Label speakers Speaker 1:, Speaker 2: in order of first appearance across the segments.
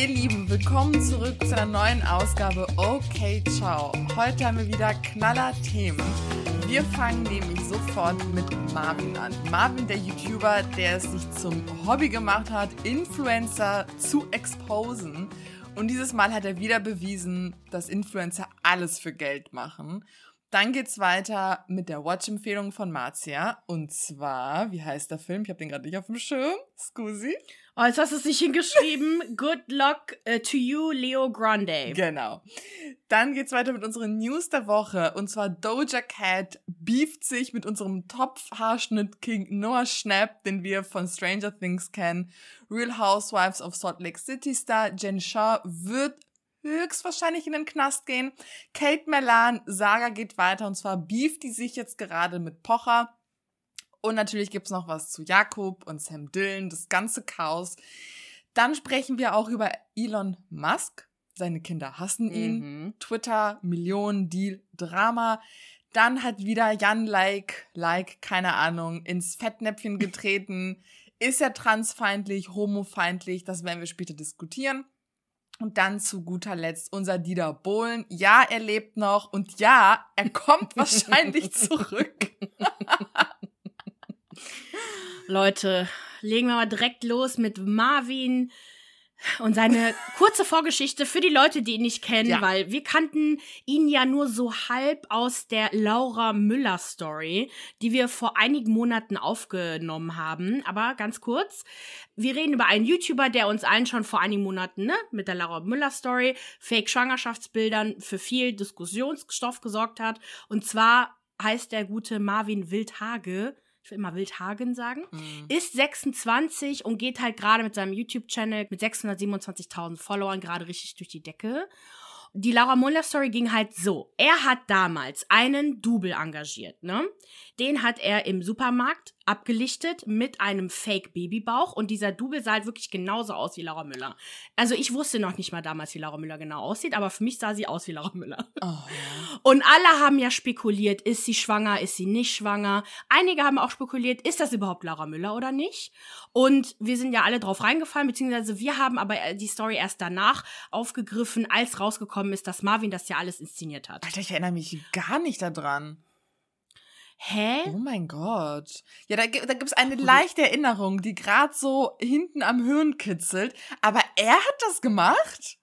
Speaker 1: Ihr Lieben, willkommen zurück zu einer neuen Ausgabe Okay Ciao. Heute haben wir wieder knaller Themen. Wir fangen nämlich sofort mit Marvin an. Marvin, der YouTuber, der es sich zum Hobby gemacht hat, Influencer zu exposen. Und dieses Mal hat er wieder bewiesen, dass Influencer alles für Geld machen. Dann geht's weiter mit der Watch-Empfehlung von Marzia. Und zwar, wie heißt der Film? Ich habe den gerade nicht auf dem Schirm. Scusi.
Speaker 2: Oh, jetzt hast du es nicht hingeschrieben. Good luck uh, to you, Leo Grande.
Speaker 1: Genau. Dann geht's weiter mit unseren News der Woche. Und zwar Doja Cat beeft sich mit unserem Topfhaarschnitt-King Noah Schnapp, den wir von Stranger Things kennen. Real Housewives of Salt Lake City Star Jen Shaw wird höchstwahrscheinlich in den Knast gehen. Kate Melan, Saga geht weiter und zwar beeft die sich jetzt gerade mit Pocher. Und natürlich gibt's noch was zu Jakob und Sam Dillon, das ganze Chaos. Dann sprechen wir auch über Elon Musk. Seine Kinder hassen ihn. Mhm. Twitter, Millionen, Deal, Drama. Dann hat wieder Jan Like, Like, keine Ahnung, ins Fettnäpfchen getreten. Ist er transfeindlich, homofeindlich? Das werden wir später diskutieren. Und dann zu guter Letzt unser Dieter Bohlen. Ja, er lebt noch und ja, er kommt wahrscheinlich zurück.
Speaker 2: Leute, legen wir mal direkt los mit Marvin und seine kurze Vorgeschichte für die Leute, die ihn nicht kennen, ja. weil wir kannten ihn ja nur so halb aus der Laura Müller Story, die wir vor einigen Monaten aufgenommen haben. Aber ganz kurz, wir reden über einen YouTuber, der uns allen schon vor einigen Monaten ne, mit der Laura Müller Story, Fake-Schwangerschaftsbildern für viel Diskussionsstoff gesorgt hat. Und zwar heißt der gute Marvin Wildhage ich will immer Wildhagen sagen, mhm. ist 26 und geht halt gerade mit seinem YouTube-Channel mit 627.000 Followern gerade richtig durch die Decke. Die Laura Muller Story ging halt so. Er hat damals einen Double engagiert, ne? Den hat er im Supermarkt abgelichtet mit einem Fake-Babybauch und dieser Double sah halt wirklich genauso aus wie Laura Müller. Also ich wusste noch nicht mal damals, wie Laura Müller genau aussieht, aber für mich sah sie aus wie Laura Müller. Oh, ja. Und alle haben ja spekuliert, ist sie schwanger, ist sie nicht schwanger. Einige haben auch spekuliert, ist das überhaupt Laura Müller oder nicht? Und wir sind ja alle drauf reingefallen, beziehungsweise wir haben aber die Story erst danach aufgegriffen, als rausgekommen ist, dass Marvin das ja alles inszeniert hat.
Speaker 1: Alter, ich erinnere mich gar nicht daran.
Speaker 2: Hä?
Speaker 1: Oh mein Gott. Ja, da, da gibt es eine leichte Erinnerung, die gerade so hinten am Hirn kitzelt. Aber er hat das gemacht?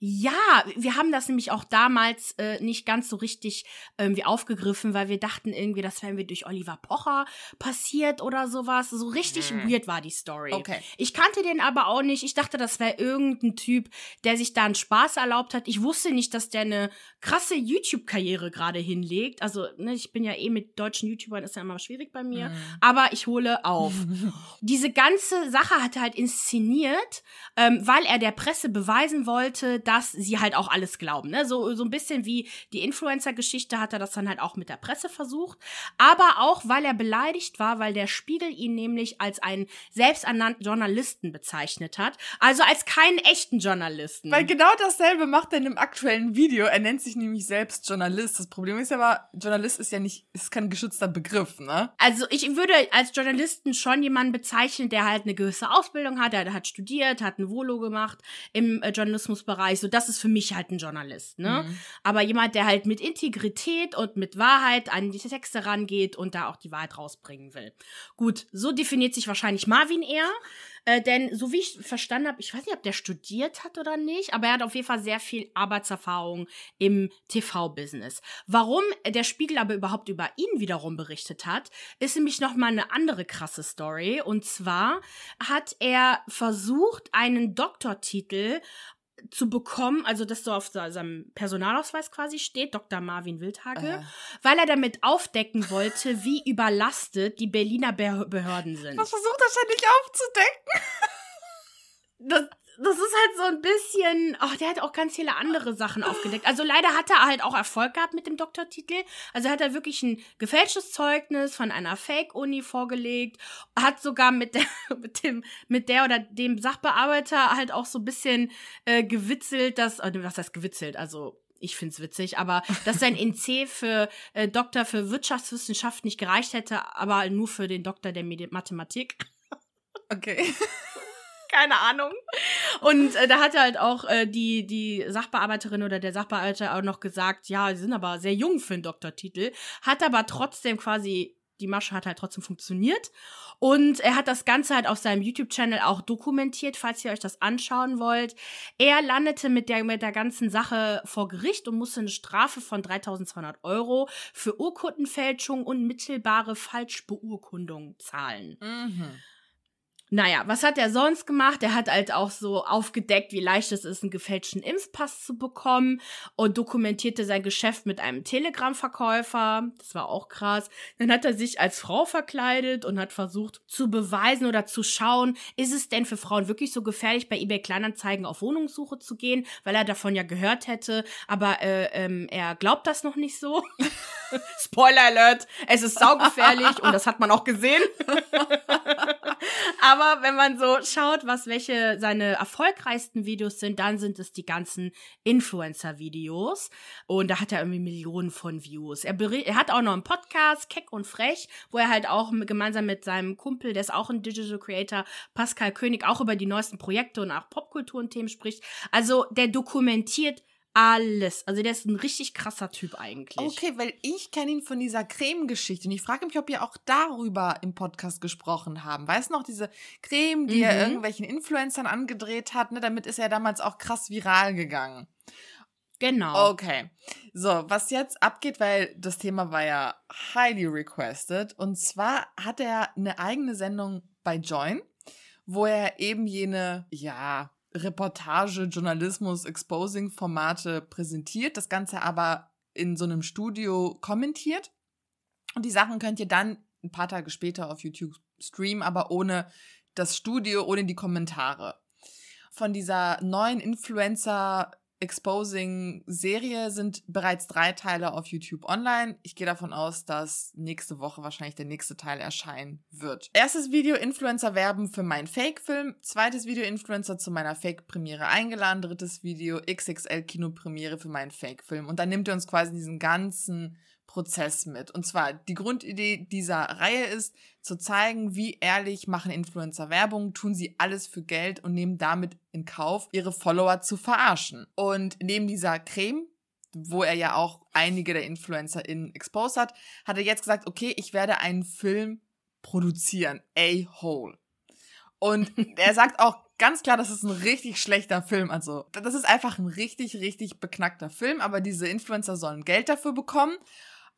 Speaker 2: Ja, wir haben das nämlich auch damals äh, nicht ganz so richtig irgendwie aufgegriffen, weil wir dachten irgendwie, das wäre durch Oliver Pocher passiert oder sowas. So richtig hm. weird war die Story.
Speaker 1: Okay.
Speaker 2: Ich kannte den aber auch nicht. Ich dachte, das wäre irgendein Typ, der sich da einen Spaß erlaubt hat. Ich wusste nicht, dass der eine krasse YouTube-Karriere gerade hinlegt. Also, ne, ich bin ja eh mit deutschen YouTubern, ist ja immer schwierig bei mir. Hm. Aber ich hole auf. Diese ganze Sache hat er halt inszeniert, ähm, weil er der Presse beweisen wollte, dass sie halt auch alles glauben. Ne? So, so ein bisschen wie die Influencer-Geschichte hat er das dann halt auch mit der Presse versucht. Aber auch, weil er beleidigt war, weil der Spiegel ihn nämlich als einen selbsternannten Journalisten bezeichnet hat. Also als keinen echten Journalisten.
Speaker 1: Weil genau dasselbe macht er in dem aktuellen Video. Er nennt sich nämlich selbst Journalist. Das Problem ist aber, Journalist ist ja nicht, ist kein geschützter Begriff, ne?
Speaker 2: Also ich würde als Journalisten schon jemanden bezeichnen, der halt eine gewisse Ausbildung hat, der hat studiert, hat ein Volo gemacht im äh, Journalismusbereich So, das ist für mich halt ein Journalist, ne? Mhm. Aber jemand, der halt mit Integrität und mit Wahrheit an die Texte rangeht und da auch die Wahrheit rausbringen will. Gut, so definiert sich wahrscheinlich Marvin eher. Äh, denn so wie ich verstanden habe, ich weiß nicht, ob der studiert hat oder nicht, aber er hat auf jeden Fall sehr viel Arbeitserfahrung im TV-Business. Warum der Spiegel aber überhaupt über ihn wiederum berichtet hat, ist nämlich noch mal eine andere krasse Story. Und zwar hat er versucht, einen Doktortitel zu bekommen, also dass so auf seinem Personalausweis quasi steht, Dr. Marvin Wildhage, äh. weil er damit aufdecken wollte, wie überlastet die Berliner Behörden sind.
Speaker 1: Was versucht er ständig aufzudecken?
Speaker 2: Das, das ist halt so ein bisschen, ach, der hat auch ganz viele andere Sachen aufgedeckt. Also leider hat er halt auch Erfolg gehabt mit dem Doktortitel. Also hat er wirklich ein gefälschtes Zeugnis von einer Fake-Uni vorgelegt, hat sogar mit der, mit dem, mit der oder dem Sachbearbeiter halt auch so ein bisschen äh, gewitzelt, dass, äh, was heißt gewitzelt, also ich find's witzig, aber dass sein NC für äh, Doktor für Wirtschaftswissenschaft nicht gereicht hätte, aber nur für den Doktor der Medi Mathematik.
Speaker 1: Okay
Speaker 2: keine Ahnung. Und äh, da hat halt auch äh, die, die Sachbearbeiterin oder der Sachbearbeiter auch noch gesagt, ja, sie sind aber sehr jung für einen Doktortitel, hat aber trotzdem quasi die Masche hat halt trotzdem funktioniert. Und er hat das Ganze halt auf seinem YouTube-Channel auch dokumentiert, falls ihr euch das anschauen wollt. Er landete mit der, mit der ganzen Sache vor Gericht und musste eine Strafe von 3200 Euro für Urkundenfälschung und mittelbare Falschbeurkundung zahlen. Mhm. Naja, was hat er sonst gemacht? Er hat halt auch so aufgedeckt, wie leicht es ist, einen gefälschten Impfpass zu bekommen und dokumentierte sein Geschäft mit einem Telegram-Verkäufer. Das war auch krass. Dann hat er sich als Frau verkleidet und hat versucht zu beweisen oder zu schauen, ist es denn für Frauen wirklich so gefährlich, bei eBay Kleinanzeigen auf Wohnungssuche zu gehen, weil er davon ja gehört hätte, aber äh, ähm, er glaubt das noch nicht so. Spoiler Alert, es ist saugefährlich und das hat man auch gesehen. Aber wenn man so schaut, was welche seine erfolgreichsten Videos sind, dann sind es die ganzen Influencer-Videos. Und da hat er irgendwie Millionen von Views. Er, er hat auch noch einen Podcast, Keck und Frech, wo er halt auch gemeinsam mit seinem Kumpel, der ist auch ein Digital Creator, Pascal König, auch über die neuesten Projekte und auch Popkultur und Themen spricht. Also der dokumentiert alles. Also der ist ein richtig krasser Typ eigentlich.
Speaker 1: Okay, weil ich kenne ihn von dieser Creme-Geschichte und ich frage mich, ob ihr auch darüber im Podcast gesprochen haben. Weißt du noch, diese Creme, die mhm. er irgendwelchen Influencern angedreht hat, ne? Damit ist er damals auch krass viral gegangen.
Speaker 2: Genau.
Speaker 1: Okay. So, was jetzt abgeht, weil das Thema war ja highly requested. Und zwar hat er eine eigene Sendung bei Join, wo er eben jene, ja, Reportage, Journalismus, Exposing-Formate präsentiert, das Ganze aber in so einem Studio kommentiert. Und die Sachen könnt ihr dann ein paar Tage später auf YouTube streamen, aber ohne das Studio, ohne die Kommentare. Von dieser neuen Influencer Exposing-Serie sind bereits drei Teile auf YouTube online. Ich gehe davon aus, dass nächste Woche wahrscheinlich der nächste Teil erscheinen wird. Erstes Video Influencer werben für meinen Fake-Film. Zweites Video Influencer zu meiner Fake-Premiere eingeladen. Drittes Video XXL Kinopremiere für meinen Fake-Film. Und dann nimmt er uns quasi diesen ganzen Prozess mit. Und zwar die Grundidee dieser Reihe ist, zu zeigen, wie ehrlich machen Influencer Werbung, tun sie alles für Geld und nehmen damit in Kauf, ihre Follower zu verarschen. Und neben dieser Creme, wo er ja auch einige der Influencer in exposed hat, hat er jetzt gesagt, okay, ich werde einen Film produzieren, A-Hole. Und er sagt auch ganz klar, das ist ein richtig schlechter Film. Also, das ist einfach ein richtig, richtig beknackter Film, aber diese Influencer sollen Geld dafür bekommen.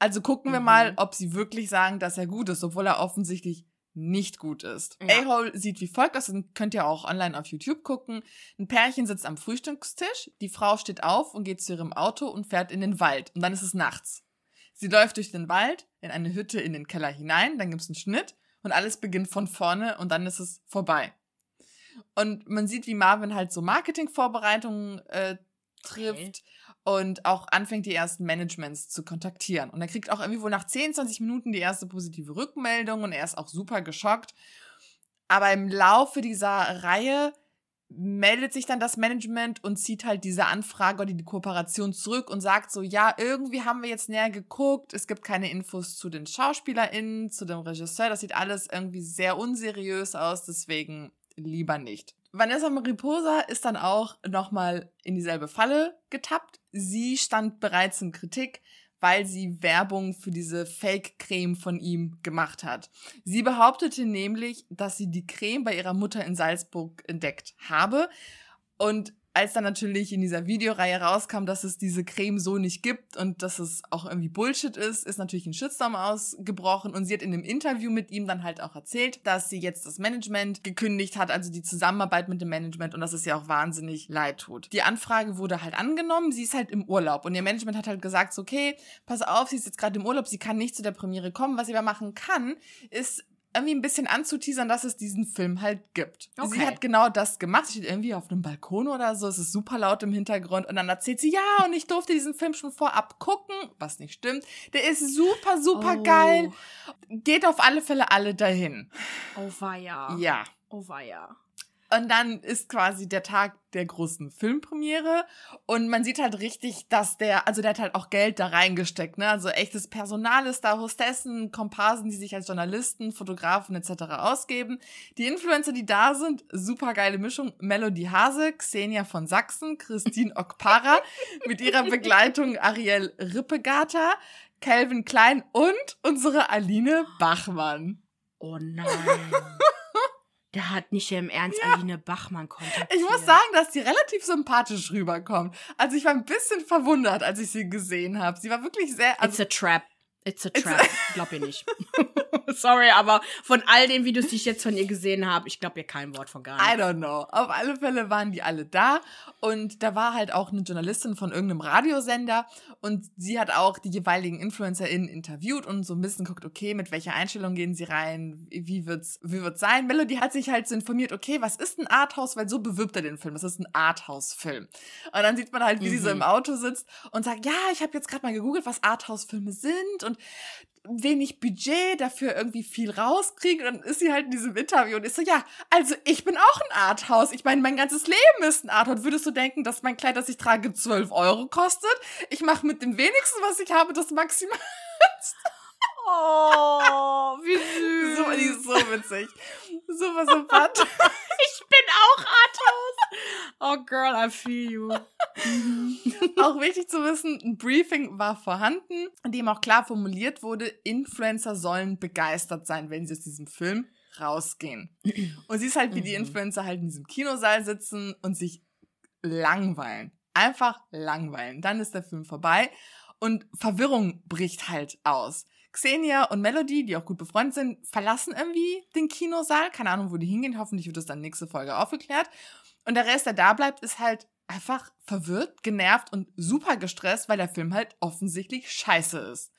Speaker 1: Also gucken wir mhm. mal, ob sie wirklich sagen, dass er gut ist, obwohl er offensichtlich nicht gut ist. Ja. A-Hole sieht wie folgt aus, könnt ihr auch online auf YouTube gucken. Ein Pärchen sitzt am Frühstückstisch, die Frau steht auf und geht zu ihrem Auto und fährt in den Wald. Und dann ist es nachts. Sie läuft durch den Wald, in eine Hütte in den Keller hinein, dann gibt's einen Schnitt und alles beginnt von vorne und dann ist es vorbei. Und man sieht, wie Marvin halt so Marketingvorbereitungen äh, trifft. Okay und auch anfängt, die ersten Managements zu kontaktieren. Und er kriegt auch irgendwie wohl nach 10, 20 Minuten die erste positive Rückmeldung und er ist auch super geschockt. Aber im Laufe dieser Reihe meldet sich dann das Management und zieht halt diese Anfrage oder die Kooperation zurück und sagt so, ja, irgendwie haben wir jetzt näher geguckt, es gibt keine Infos zu den SchauspielerInnen, zu dem Regisseur, das sieht alles irgendwie sehr unseriös aus, deswegen lieber nicht. Vanessa Mariposa ist dann auch nochmal in dieselbe Falle getappt. Sie stand bereits in Kritik, weil sie Werbung für diese Fake-Creme von ihm gemacht hat. Sie behauptete nämlich, dass sie die Creme bei ihrer Mutter in Salzburg entdeckt habe. Und als dann natürlich in dieser Videoreihe rauskam, dass es diese Creme so nicht gibt und dass es auch irgendwie Bullshit ist, ist natürlich ein Shitstorm ausgebrochen und sie hat in einem Interview mit ihm dann halt auch erzählt, dass sie jetzt das Management gekündigt hat, also die Zusammenarbeit mit dem Management und dass es ihr auch wahnsinnig leid tut. Die Anfrage wurde halt angenommen, sie ist halt im Urlaub und ihr Management hat halt gesagt, okay, pass auf, sie ist jetzt gerade im Urlaub, sie kann nicht zu der Premiere kommen. Was sie aber machen kann, ist irgendwie ein bisschen anzuteasern, dass es diesen Film halt gibt. Okay. Sie hat genau das gemacht. Sie steht irgendwie auf einem Balkon oder so. Es ist super laut im Hintergrund. Und dann erzählt sie, ja, und ich durfte diesen Film schon vorab gucken, was nicht stimmt. Der ist super, super oh. geil. Geht auf alle Fälle alle dahin.
Speaker 2: Oh, war ja. Oh, ja.
Speaker 1: Und dann ist quasi der Tag der großen Filmpremiere und man sieht halt richtig, dass der, also der hat halt auch Geld da reingesteckt, ne? Also echtes Personal ist da, Hostessen, Komparsen, die sich als Journalisten, Fotografen etc. ausgeben. Die Influencer, die da sind, super geile Mischung. Melody Hase, Xenia von Sachsen, Christine Okpara mit ihrer Begleitung Ariel Rippegata, Calvin Klein und unsere Aline Bachmann.
Speaker 2: Oh nein. Der hat nicht im Ernst ja. Aline Bachmann kontaktiert.
Speaker 1: Ich muss sagen, dass die relativ sympathisch rüberkommt. Also ich war ein bisschen verwundert, als ich sie gesehen habe. Sie war wirklich sehr.
Speaker 2: Also, It's a trap. It's a trap. It's glaub ihr nicht. Sorry, aber von all den Videos, die ich jetzt von ihr gesehen habe, ich glaube ihr kein Wort von gar
Speaker 1: nicht. I don't know. Auf alle Fälle waren die alle da und da war halt auch eine Journalistin von irgendeinem Radiosender und sie hat auch die jeweiligen InfluencerInnen interviewt und so ein bisschen guckt, okay, mit welcher Einstellung gehen sie rein, wie wird's, wie wird's sein? Melody hat sich halt so informiert, okay, was ist ein Arthouse, weil so bewirbt er den Film. Das ist ein Arthouse-Film. Und dann sieht man halt, wie mhm. sie so im Auto sitzt und sagt, ja, ich habe jetzt gerade mal gegoogelt, was Arthouse-Filme sind und wenig Budget, dafür irgendwie viel rauskriegen. Und dann ist sie halt in diesem Interview und ist so, ja, also ich bin auch ein Arthouse. Ich meine, mein ganzes Leben ist ein Arthouse. Würdest du denken, dass mein Kleid, das ich trage, 12 Euro kostet? Ich mache mit dem wenigsten, was ich habe, das maximal.
Speaker 2: Oh, wie süß.
Speaker 1: So, die ist so witzig. Super sympathisch.
Speaker 2: ich bin auch Arthouse. Oh, girl, I feel you.
Speaker 1: auch wichtig zu wissen, ein Briefing war vorhanden, in dem auch klar formuliert wurde, Influencer sollen begeistert sein, wenn sie aus diesem Film rausgehen. Und sie ist halt wie die mhm. Influencer halt in diesem Kinosaal sitzen und sich langweilen. Einfach langweilen. Dann ist der Film vorbei und Verwirrung bricht halt aus. Xenia und Melody, die auch gut befreundet sind, verlassen irgendwie den Kinosaal. Keine Ahnung, wo die hingehen. Hoffentlich wird das dann nächste Folge aufgeklärt. Und der Rest, der da bleibt, ist halt einfach verwirrt, genervt und super gestresst, weil der Film halt offensichtlich scheiße ist.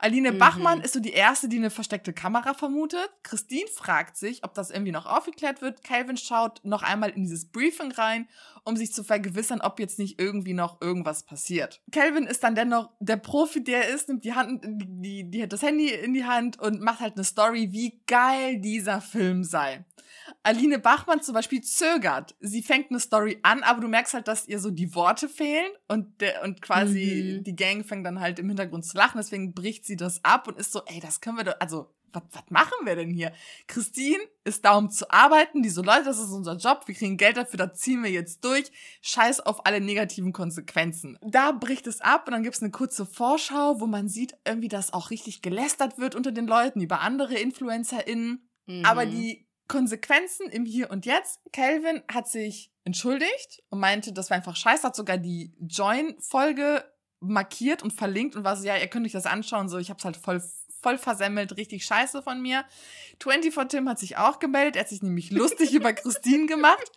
Speaker 1: Aline mhm. Bachmann ist so die erste, die eine versteckte Kamera vermutet. Christine fragt sich, ob das irgendwie noch aufgeklärt wird. Calvin schaut noch einmal in dieses Briefing rein, um sich zu vergewissern, ob jetzt nicht irgendwie noch irgendwas passiert. Calvin ist dann dennoch der Profi, der er ist, nimmt die Hand, die, die hat das Handy in die Hand und macht halt eine Story, wie geil dieser Film sei. Aline Bachmann zum Beispiel zögert. Sie fängt eine Story an, aber du merkst halt, dass ihr so die Worte fehlen und, der, und quasi mhm. die Gang fängt dann halt im Hintergrund zu lachen. Deswegen bricht sie das ab und ist so, ey, das können wir doch, also, was, was machen wir denn hier? Christine ist da, um zu arbeiten. Die so, Leute, das ist unser Job. Wir kriegen Geld dafür, da ziehen wir jetzt durch. Scheiß auf alle negativen Konsequenzen. Da bricht es ab und dann gibt's eine kurze Vorschau, wo man sieht irgendwie, dass auch richtig gelästert wird unter den Leuten über andere InfluencerInnen. Mhm. Aber die Konsequenzen im Hier und Jetzt. Calvin hat sich entschuldigt und meinte, das war einfach scheiße, hat sogar die Join-Folge markiert und verlinkt und war so, ja, ihr könnt euch das anschauen, so, ich hab's halt voll, voll versemmelt, richtig scheiße von mir. 24 Tim hat sich auch gemeldet, er hat sich nämlich lustig über Christine gemacht.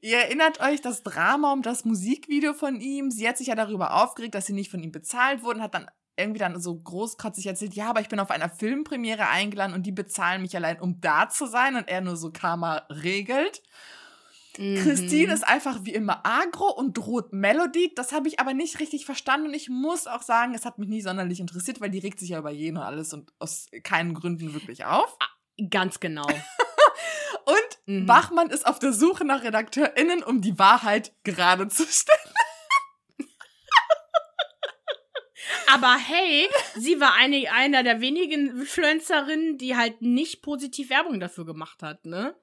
Speaker 1: Ihr erinnert euch das Drama um das Musikvideo von ihm. Sie hat sich ja darüber aufgeregt, dass sie nicht von ihm bezahlt wurden, hat dann irgendwie dann so großkotzig erzählt, ja, aber ich bin auf einer Filmpremiere eingeladen und die bezahlen mich allein, um da zu sein und er nur so Karma regelt. Mhm. Christine ist einfach wie immer agro und droht Melody. Das habe ich aber nicht richtig verstanden und ich muss auch sagen, es hat mich nie sonderlich interessiert, weil die regt sich ja über jeden und alles und aus keinen Gründen wirklich auf. Ah,
Speaker 2: ganz genau.
Speaker 1: und mhm. Bachmann ist auf der Suche nach RedakteurInnen, um die Wahrheit gerade zu stellen.
Speaker 2: Aber hey, sie war eine, einer der wenigen Influencerinnen, die halt nicht positiv Werbung dafür gemacht hat, ne?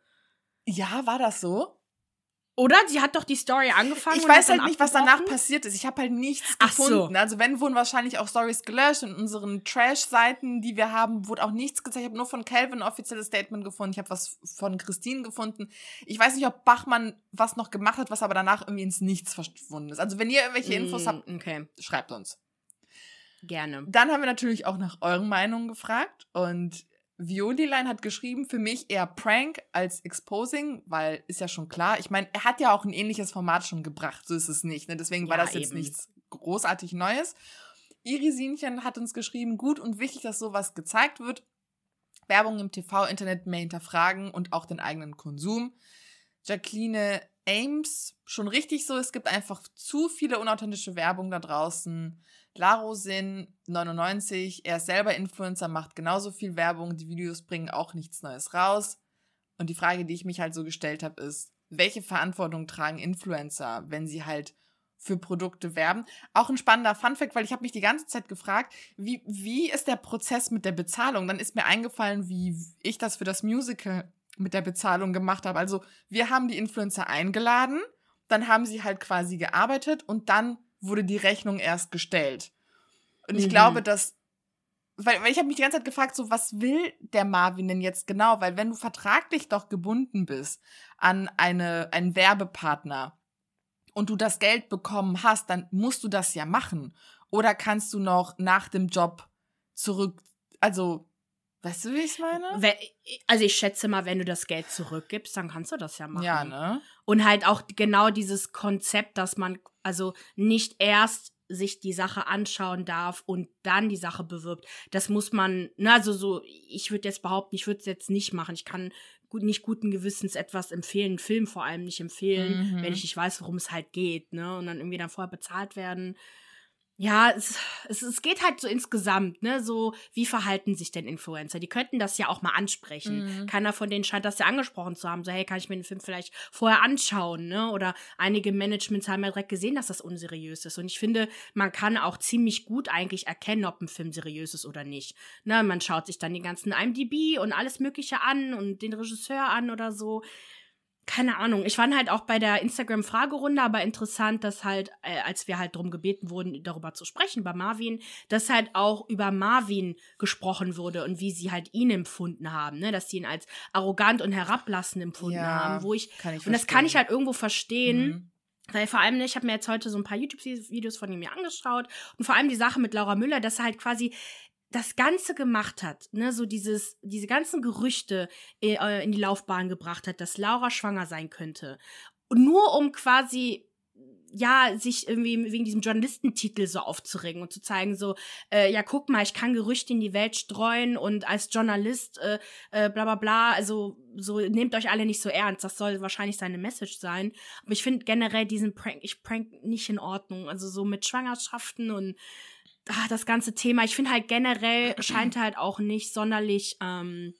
Speaker 1: Ja, war das so?
Speaker 2: Oder? Sie hat doch die Story angefangen.
Speaker 1: Ich weiß halt nicht, was danach passiert ist. Ich habe halt nichts Ach gefunden. So. Also wenn, wurden wahrscheinlich auch Stories gelöscht. In unseren Trash-Seiten, die wir haben, wurde auch nichts gezeigt. Ich habe nur von Calvin ein offizielles Statement gefunden. Ich habe was von Christine gefunden. Ich weiß nicht, ob Bachmann was noch gemacht hat, was aber danach irgendwie ins Nichts verschwunden ist. Also wenn ihr irgendwelche Infos mm, habt, okay. schreibt uns.
Speaker 2: Gerne.
Speaker 1: Dann haben wir natürlich auch nach euren Meinungen gefragt und Violiline hat geschrieben, für mich eher Prank als Exposing, weil ist ja schon klar. Ich meine, er hat ja auch ein ähnliches Format schon gebracht, so ist es nicht. Ne? Deswegen ja, war das jetzt eben. nichts großartig Neues. Irisinchen hat uns geschrieben, gut und wichtig, dass sowas gezeigt wird. Werbung im TV, Internet mehr hinterfragen und auch den eigenen Konsum. Jacqueline Ames, schon richtig so, es gibt einfach zu viele unauthentische Werbung da draußen. Larosin 99, er ist selber Influencer, macht genauso viel Werbung, die Videos bringen auch nichts Neues raus. Und die Frage, die ich mich halt so gestellt habe, ist, welche Verantwortung tragen Influencer, wenn sie halt für Produkte werben. Auch ein spannender Funfact, weil ich habe mich die ganze Zeit gefragt, wie, wie ist der Prozess mit der Bezahlung? Dann ist mir eingefallen, wie ich das für das Musical mit der Bezahlung gemacht habe. Also wir haben die Influencer eingeladen, dann haben sie halt quasi gearbeitet und dann wurde die Rechnung erst gestellt. Und ich mhm. glaube, dass weil, weil ich habe mich die ganze Zeit gefragt, so was will der Marvin denn jetzt genau? Weil wenn du vertraglich doch gebunden bist an eine, einen Werbepartner, und du das Geld bekommen hast, dann musst du das ja machen. Oder kannst du noch nach dem Job zurück, also, weißt du, wie ich meine?
Speaker 2: Also ich schätze mal, wenn du das Geld zurückgibst, dann kannst du das ja machen.
Speaker 1: Ja, ne?
Speaker 2: Und halt auch genau dieses Konzept, dass man also nicht erst sich die Sache anschauen darf und dann die Sache bewirbt. Das muss man, ne, also so, ich würde jetzt behaupten, ich würde es jetzt nicht machen. Ich kann gut, nicht guten Gewissens etwas empfehlen, Film vor allem nicht empfehlen, mhm. wenn ich nicht weiß, worum es halt geht, ne? Und dann irgendwie dann vorher bezahlt werden ja, es, es, es geht halt so insgesamt, ne, so, wie verhalten sich denn Influencer? Die könnten das ja auch mal ansprechen. Mhm. Keiner von denen scheint das ja angesprochen zu haben. So, hey, kann ich mir den Film vielleicht vorher anschauen, ne? Oder einige Managements haben ja direkt gesehen, dass das unseriös ist. Und ich finde, man kann auch ziemlich gut eigentlich erkennen, ob ein Film seriös ist oder nicht. Ne, man schaut sich dann die ganzen IMDb und alles Mögliche an und den Regisseur an oder so keine Ahnung. Ich fand halt auch bei der Instagram-Fragerunde aber interessant, dass halt, äh, als wir halt drum gebeten wurden, darüber zu sprechen, über Marvin, dass halt auch über Marvin gesprochen wurde und wie sie halt ihn empfunden haben, ne? Dass sie ihn als arrogant und herablassend empfunden ja, haben, wo ich, ich und das kann ich halt irgendwo verstehen. Mhm. Weil vor allem, ich habe mir jetzt heute so ein paar YouTube-Videos von ihm mir angeschaut und vor allem die Sache mit Laura Müller, dass er halt quasi das Ganze gemacht hat, ne, so dieses, diese ganzen Gerüchte äh, in die Laufbahn gebracht hat, dass Laura schwanger sein könnte. Nur um quasi ja, sich irgendwie wegen diesem Journalistentitel so aufzuregen und zu zeigen, so, äh, ja, guck mal, ich kann Gerüchte in die Welt streuen und als Journalist, äh, äh, bla bla bla, also so, nehmt euch alle nicht so ernst, das soll wahrscheinlich seine Message sein. Aber ich finde generell diesen Prank, ich prank nicht in Ordnung. Also so mit Schwangerschaften und ach, das ganze Thema, ich finde halt generell scheint halt auch nicht sonderlich ähm,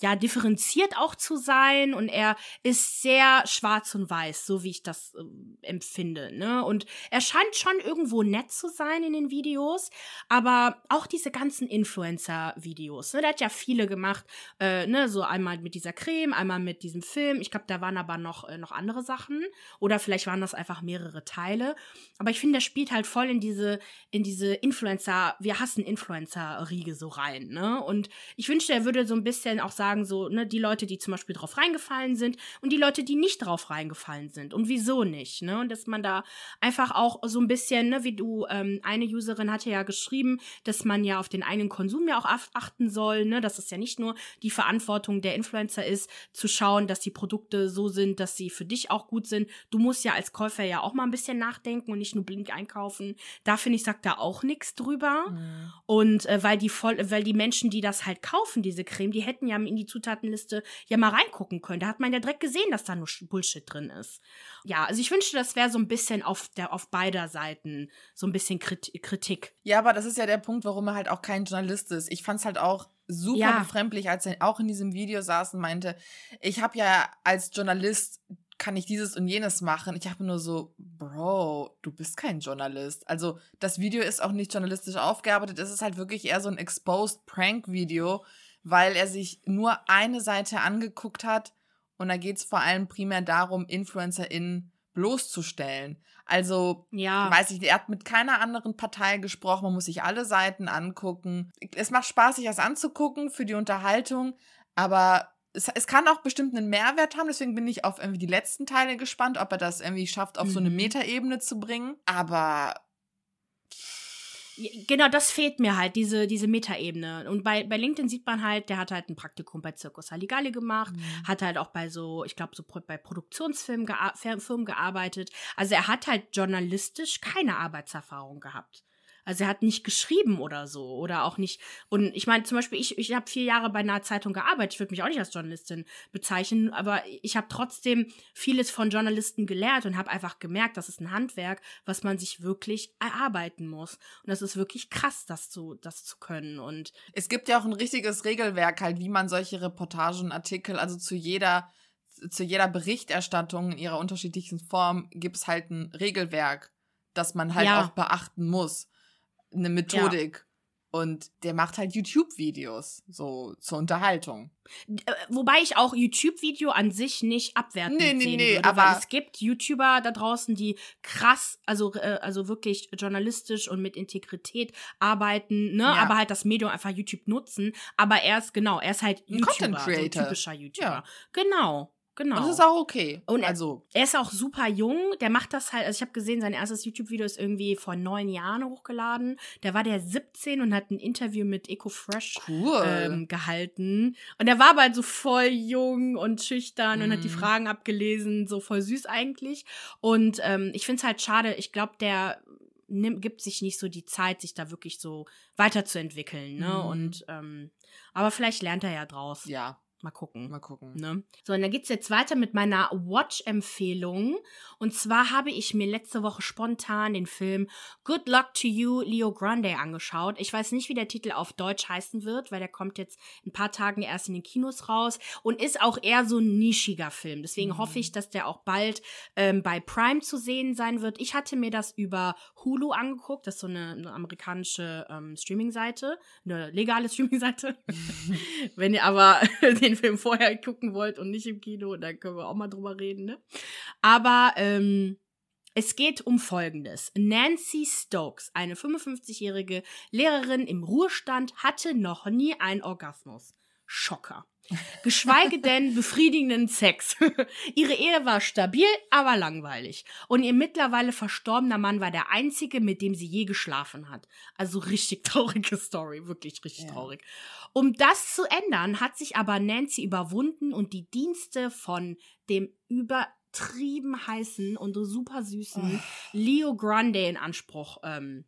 Speaker 2: ja, differenziert auch zu sein und er ist sehr schwarz und weiß, so wie ich das äh, empfinde, ne? Und er scheint schon irgendwo nett zu sein in den Videos, aber auch diese ganzen Influencer-Videos, ne? Der hat ja viele gemacht, äh, ne? So einmal mit dieser Creme, einmal mit diesem Film. Ich glaube, da waren aber noch, äh, noch andere Sachen oder vielleicht waren das einfach mehrere Teile. Aber ich finde, der spielt halt voll in diese, in diese Influencer, wir hassen Influencer-Riege so rein, ne? Und ich wünschte, er würde so ein bisschen auch sagen, sagen, so, ne, die Leute, die zum Beispiel drauf reingefallen sind und die Leute, die nicht drauf reingefallen sind und wieso nicht, ne? Und dass man da einfach auch so ein bisschen, ne, wie du, ähm, eine Userin hatte ja geschrieben, dass man ja auf den eigenen Konsum ja auch achten soll, ne, dass es ja nicht nur die Verantwortung der Influencer ist, zu schauen, dass die Produkte so sind, dass sie für dich auch gut sind. Du musst ja als Käufer ja auch mal ein bisschen nachdenken und nicht nur blink einkaufen. Da finde ich, sagt da auch nichts drüber. Mhm. Und äh, weil die voll, weil die Menschen, die das halt kaufen, diese Creme, die hätten ja in die Zutatenliste ja mal reingucken können. Da hat man ja direkt gesehen, dass da nur Bullshit drin ist. Ja, also ich wünschte, das wäre so ein bisschen auf der auf beider Seiten so ein bisschen Kritik.
Speaker 1: Ja, aber das ist ja der Punkt, warum er halt auch kein Journalist ist. Ich fand es halt auch super ja. befremdlich, als er auch in diesem Video saß und meinte, ich habe ja als Journalist kann ich dieses und jenes machen. Ich habe nur so, Bro, du bist kein Journalist. Also das Video ist auch nicht journalistisch aufgearbeitet. Es ist halt wirklich eher so ein exposed Prank-Video, weil er sich nur eine Seite angeguckt hat und da geht es vor allem primär darum, InfluencerInnen bloßzustellen. Also, ja. weiß ich, er hat mit keiner anderen Partei gesprochen, man muss sich alle Seiten angucken. Es macht Spaß, sich das anzugucken für die Unterhaltung, aber es, es kann auch bestimmt einen Mehrwert haben, deswegen bin ich auf irgendwie die letzten Teile gespannt, ob er das irgendwie schafft, auf mhm. so eine mhm. Metaebene zu bringen. Aber
Speaker 2: Genau, das fehlt mir halt, diese, diese Metaebene. Und bei, bei LinkedIn sieht man halt, der hat halt ein Praktikum bei Circus Halligalli gemacht, mhm. hat halt auch bei so, ich glaube, so bei Produktionsfirmen gea Firmen gearbeitet. Also er hat halt journalistisch keine Arbeitserfahrung gehabt. Also er hat nicht geschrieben oder so oder auch nicht. Und ich meine, zum Beispiel, ich, ich habe vier Jahre bei einer Zeitung gearbeitet. Ich würde mich auch nicht als Journalistin bezeichnen, aber ich habe trotzdem vieles von Journalisten gelernt und habe einfach gemerkt, das ist ein Handwerk, was man sich wirklich erarbeiten muss. Und das ist wirklich krass, das zu, das zu können. Und
Speaker 1: es gibt ja auch ein richtiges Regelwerk halt, wie man solche Reportagen, Artikel, also zu jeder zu jeder Berichterstattung in ihrer unterschiedlichen Form gibt es halt ein Regelwerk, das man halt ja. auch beachten muss. Eine Methodik. Ja. Und der macht halt YouTube-Videos, so zur Unterhaltung.
Speaker 2: Äh, wobei ich auch YouTube-Video an sich nicht abwerten nee, nee, sehen nee, würde, aber weil es gibt YouTuber da draußen, die krass, also, äh, also wirklich journalistisch und mit Integrität arbeiten, ne, ja. aber halt das Medium einfach YouTube nutzen. Aber er ist, genau, er ist halt YouTuber, Content Creator. So ein typischer YouTuber. Ja. Genau. Genau.
Speaker 1: Und das ist auch okay.
Speaker 2: Und er, also. er ist auch super jung. Der macht das halt. Also ich habe gesehen, sein erstes YouTube-Video ist irgendwie vor neun Jahren hochgeladen. Der war der 17 und hat ein Interview mit EcoFresh
Speaker 1: cool.
Speaker 2: ähm, gehalten. Und er war aber halt so voll jung und schüchtern mhm. und hat die mhm. Fragen abgelesen. So voll süß eigentlich. Und ähm, ich finde es halt schade. Ich glaube, der nimmt, gibt sich nicht so die Zeit, sich da wirklich so weiterzuentwickeln. Ne? Mhm. Und ähm, aber vielleicht lernt er ja draus.
Speaker 1: Ja.
Speaker 2: Mal gucken.
Speaker 1: Mal gucken.
Speaker 2: Ne? So, und dann geht es jetzt weiter mit meiner Watch-Empfehlung. Und zwar habe ich mir letzte Woche spontan den Film Good Luck to You, Leo Grande angeschaut. Ich weiß nicht, wie der Titel auf Deutsch heißen wird, weil der kommt jetzt ein paar Tagen erst in den Kinos raus und ist auch eher so ein nischiger Film. Deswegen mhm. hoffe ich, dass der auch bald ähm, bei Prime zu sehen sein wird. Ich hatte mir das über Hulu angeguckt. Das ist so eine, eine amerikanische ähm, Streaming-Seite, eine legale Streaming-Seite. Wenn ihr aber den Film vorher gucken wollt und nicht im Kino, dann können wir auch mal drüber reden. Ne? Aber ähm, es geht um Folgendes. Nancy Stokes, eine 55-jährige Lehrerin im Ruhestand, hatte noch nie einen Orgasmus. Schocker. Geschweige denn befriedigenden Sex. Ihre Ehe war stabil, aber langweilig. Und ihr mittlerweile verstorbener Mann war der einzige, mit dem sie je geschlafen hat. Also richtig traurige Story, wirklich richtig ja. traurig. Um das zu ändern, hat sich aber Nancy überwunden und die Dienste von dem übertrieben heißen und super süßen oh. Leo Grande in Anspruch ähm,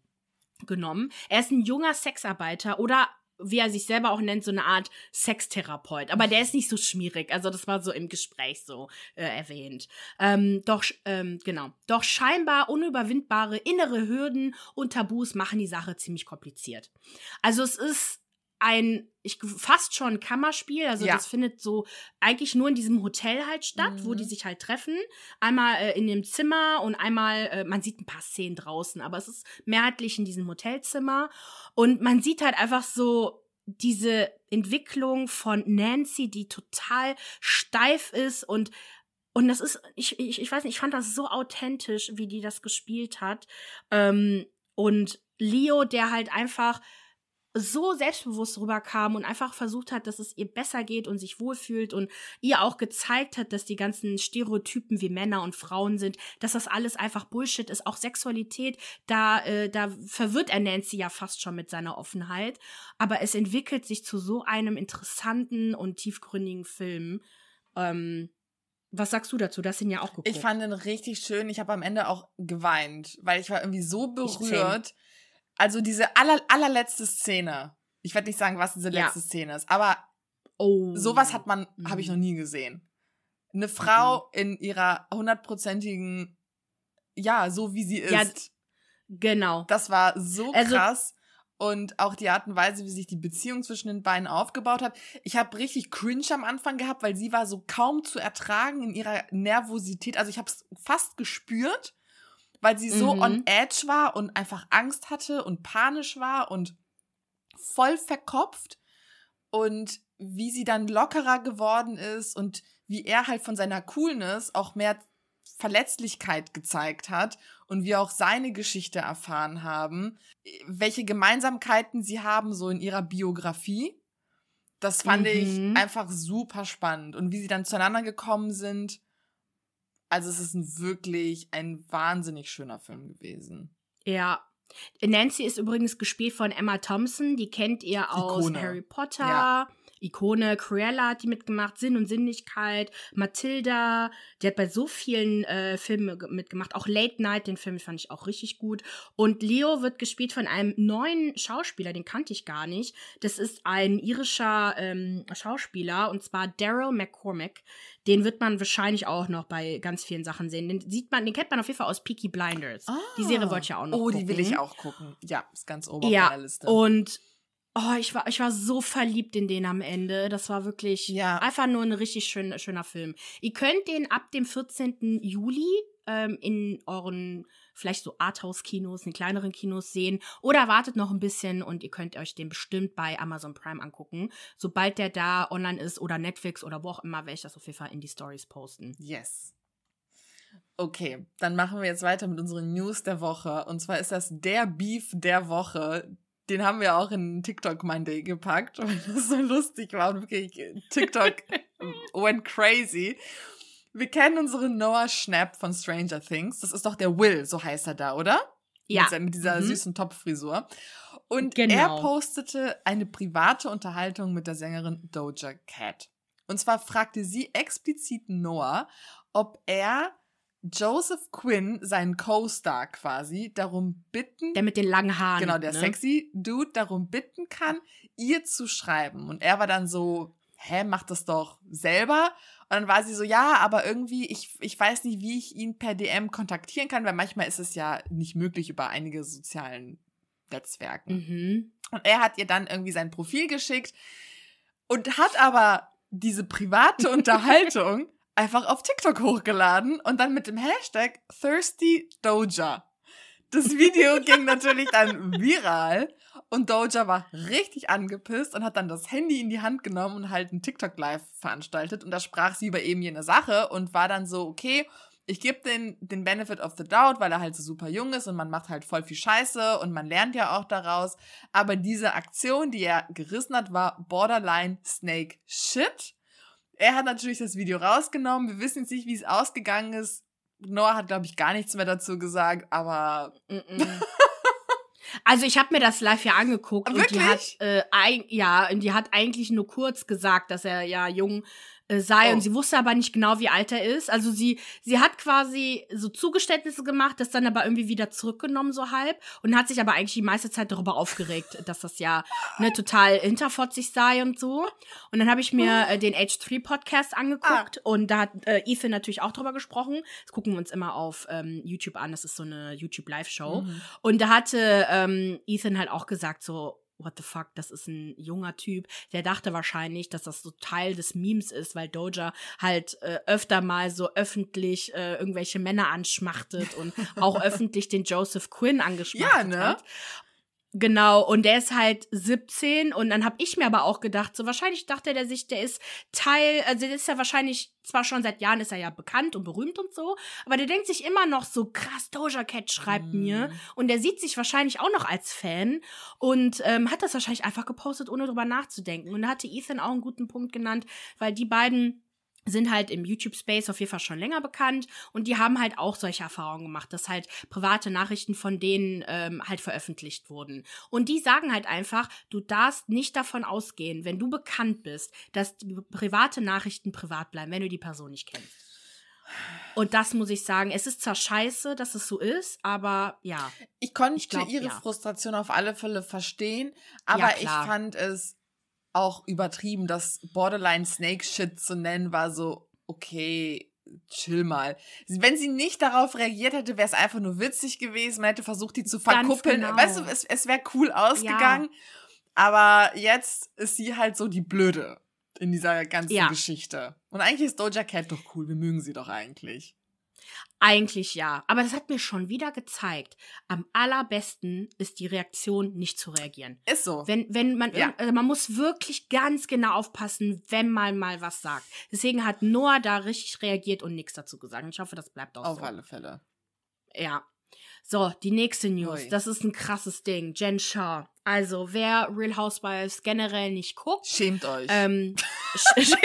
Speaker 2: genommen. Er ist ein junger Sexarbeiter oder wie er sich selber auch nennt, so eine Art Sextherapeut. Aber der ist nicht so schmierig. Also das war so im Gespräch so äh, erwähnt. Ähm, doch, ähm, genau. Doch scheinbar unüberwindbare innere Hürden und Tabus machen die Sache ziemlich kompliziert. Also es ist ein ich fast schon Kammerspiel, also ja. das findet so eigentlich nur in diesem Hotel halt statt, mhm. wo die mhm. sich halt treffen. Einmal äh, in dem Zimmer und einmal äh, man sieht ein paar Szenen draußen, aber es ist mehrheitlich in diesem Hotelzimmer und man sieht halt einfach so diese Entwicklung von Nancy, die total steif ist und und das ist, ich, ich, ich weiß nicht, ich fand das so authentisch, wie die das gespielt hat. Ähm, und Leo, der halt einfach so selbstbewusst rüberkam und einfach versucht hat, dass es ihr besser geht und sich wohlfühlt und ihr auch gezeigt hat, dass die ganzen Stereotypen wie Männer und Frauen sind, dass das alles einfach Bullshit ist. Auch Sexualität, da, äh, da verwirrt er Nancy ja fast schon mit seiner Offenheit. Aber es entwickelt sich zu so einem interessanten und tiefgründigen Film. Ähm, was sagst du dazu? Das sind ja auch geguckt.
Speaker 1: Ich fand den richtig schön. Ich habe am Ende auch geweint, weil ich war irgendwie so berührt. Also diese aller, allerletzte Szene. Ich werde nicht sagen, was diese ja. letzte Szene ist, aber oh. sowas hat man, mhm. habe ich noch nie gesehen. Eine Frau mhm. in ihrer hundertprozentigen, ja, so wie sie ist. Ja,
Speaker 2: genau.
Speaker 1: Das war so also, krass. Und auch die Art und Weise, wie sich die Beziehung zwischen den beiden aufgebaut hat. Ich habe richtig cringe am Anfang gehabt, weil sie war so kaum zu ertragen in ihrer Nervosität. Also ich habe es fast gespürt weil sie so mhm. on edge war und einfach Angst hatte und panisch war und voll verkopft und wie sie dann lockerer geworden ist und wie er halt von seiner Coolness auch mehr Verletzlichkeit gezeigt hat und wir auch seine Geschichte erfahren haben, welche Gemeinsamkeiten sie haben so in ihrer Biografie. Das fand mhm. ich einfach super spannend und wie sie dann zueinander gekommen sind also es ist ein wirklich ein wahnsinnig schöner Film gewesen.
Speaker 2: Ja. Nancy ist übrigens gespielt von Emma Thompson, die kennt ihr aus Ikone. Harry Potter. Ja. Ikone, Cruella hat die mitgemacht, Sinn und Sinnlichkeit, Matilda, die hat bei so vielen äh, Filmen mitgemacht, auch Late Night, den Film fand ich auch richtig gut. Und Leo wird gespielt von einem neuen Schauspieler, den kannte ich gar nicht. Das ist ein irischer ähm, Schauspieler und zwar Daryl McCormack. Den wird man wahrscheinlich auch noch bei ganz vielen Sachen sehen. Den sieht man, den kennt man auf jeden Fall aus Peaky Blinders. Ah. Die Serie wollte ich ja auch noch
Speaker 1: Oh,
Speaker 2: gucken.
Speaker 1: die will ich auch gucken. Ja, ist ganz oben
Speaker 2: ja,
Speaker 1: auf meiner Liste.
Speaker 2: Und Oh, ich war, ich war so verliebt in den am Ende. Das war wirklich
Speaker 1: Ja.
Speaker 2: einfach nur ein richtig schön, schöner Film. Ihr könnt den ab dem 14. Juli ähm, in euren vielleicht so Arthouse-Kinos, in kleineren Kinos sehen oder wartet noch ein bisschen und ihr könnt euch den bestimmt bei Amazon Prime angucken. Sobald der da online ist oder Netflix oder wo auch immer, werde ich das auf jeden Fall in die Stories posten.
Speaker 1: Yes. Okay, dann machen wir jetzt weiter mit unseren News der Woche. Und zwar ist das der Beef der Woche. Den haben wir auch in TikTok Monday gepackt, weil das so lustig war und wirklich TikTok went crazy. Wir kennen unseren Noah Schnapp von Stranger Things. Das ist doch der Will, so heißt er da, oder?
Speaker 2: Ja.
Speaker 1: Mit, mit dieser
Speaker 2: Mhm.
Speaker 1: süßen Topfrisur. Und
Speaker 2: Genau.
Speaker 1: er postete eine private Unterhaltung mit der Sängerin Doja Cat. Und zwar fragte sie explizit Noah, ob er Joseph Quinn, seinen Co-Star quasi, darum bitten
Speaker 2: Der mit den langen Haaren.
Speaker 1: genau, der
Speaker 2: ne?
Speaker 1: sexy Dude darum bitten kann, ihr zu schreiben. Und er war dann so, hä, mach das doch selber. Und dann war sie so, ja, aber irgendwie, ich, ich weiß nicht, wie ich ihn per DM kontaktieren kann, weil manchmal ist es ja nicht möglich über einige sozialen Netzwerken.
Speaker 2: Mhm.
Speaker 1: Und er hat ihr dann irgendwie sein Profil geschickt und hat aber diese private Unterhaltung einfach auf TikTok hochgeladen und dann mit dem Hashtag Thirsty Doja. Das Video ging natürlich dann viral und Doja war richtig angepisst und hat dann das Handy in die Hand genommen und halt ein TikTok Live veranstaltet und da sprach sie über eben jene Sache und war dann so, okay, ich gebe den, den Benefit of the doubt, weil er halt so super jung ist und man macht halt voll viel Scheiße und man lernt ja auch daraus. Aber diese Aktion, die er gerissen hat, war borderline Snake Shit. Er hat natürlich das Video rausgenommen. Wir wissen jetzt nicht, wie es ausgegangen ist. Noah hat, glaube ich, gar nichts mehr dazu gesagt, aber.
Speaker 2: Also ich habe mir das live ja angeguckt und die
Speaker 1: Wirklich?
Speaker 2: hat äh, ein, ja und die hat eigentlich nur kurz gesagt, dass er ja jung sei
Speaker 1: Oh.
Speaker 2: und sie wusste aber nicht genau, wie alt er ist. Also sie sie hat quasi so Zugeständnisse gemacht, das dann aber irgendwie wieder zurückgenommen so halb und hat sich aber eigentlich die meiste Zeit darüber aufgeregt, dass das ja ne total hinterfotzig sei und so. Und dann habe ich mir äh, den H3 Podcast angeguckt und da hat äh, Ethan natürlich auch drüber gesprochen. Das gucken wir uns immer auf ähm, YouTube an. Das ist so eine YouTube Live Show.
Speaker 1: Mhm.
Speaker 2: Und da hatte ähm, Ethan halt auch gesagt, so, what the fuck, das ist ein junger Typ. Der dachte wahrscheinlich, dass das so Teil des Memes ist, weil Doja halt äh, öfter mal so öffentlich äh, irgendwelche Männer anschmachtet und auch öffentlich den Joseph Quinn angeschmachtet
Speaker 1: Ja, ne?
Speaker 2: hat. Genau, und der ist halt 17 und dann habe ich mir aber auch gedacht, so wahrscheinlich dachte der sich, der ist Teil, also der ist ja wahrscheinlich, zwar schon seit Jahren ist er ja bekannt und berühmt und so, aber der denkt sich immer noch so, krass, Doja Cat schreibt
Speaker 1: Mhm.
Speaker 2: mir und der sieht sich wahrscheinlich auch noch als Fan und ähm, hat das wahrscheinlich einfach gepostet, ohne drüber nachzudenken. Und da hatte Ethan auch einen guten Punkt genannt, weil die beiden sind halt im YouTube-Space auf jeden Fall schon länger bekannt und die haben halt auch solche Erfahrungen gemacht, dass halt private Nachrichten von denen ähm, halt veröffentlicht wurden. Und die sagen halt einfach, du darfst nicht davon ausgehen, wenn du bekannt bist, dass private Nachrichten privat bleiben, wenn du die Person nicht kennst. Und das muss ich sagen, es ist zwar scheiße, dass es so ist, aber ja.
Speaker 1: Ich konnte
Speaker 2: Ich glaub,
Speaker 1: ihre
Speaker 2: ja.
Speaker 1: Frustration auf alle Fälle verstehen, aber ich
Speaker 2: klar.
Speaker 1: fand es auch übertrieben, das Borderline Snake Shit zu nennen, war so, okay, chill mal. Wenn sie nicht darauf reagiert hätte, wäre es einfach nur witzig gewesen. Man hätte versucht, die zu verkuppeln.
Speaker 2: genau.
Speaker 1: Weißt du, es, es wäre cool ausgegangen. Aber jetzt ist sie halt so die Blöde in dieser ganzen
Speaker 2: Ja.
Speaker 1: Geschichte. Und eigentlich ist Doja Cat doch cool. Wir mögen sie doch eigentlich.
Speaker 2: Eigentlich ja. Aber das hat mir schon wieder gezeigt, am allerbesten ist die Reaktion, nicht zu reagieren.
Speaker 1: Ist so.
Speaker 2: Wenn, wenn man,
Speaker 1: Ja.
Speaker 2: also man muss wirklich ganz genau aufpassen, wenn man mal was sagt. Deswegen hat Noah da richtig reagiert und nichts dazu gesagt. Ich hoffe, das bleibt auch
Speaker 1: auf
Speaker 2: so.
Speaker 1: alle Fälle.
Speaker 2: Ja. So, die nächste News.
Speaker 1: Ui.
Speaker 2: Das ist ein krasses Ding. Jen Shaw. Also, wer Real Housewives generell nicht guckt,
Speaker 1: Schämt euch.
Speaker 2: ähm, sch-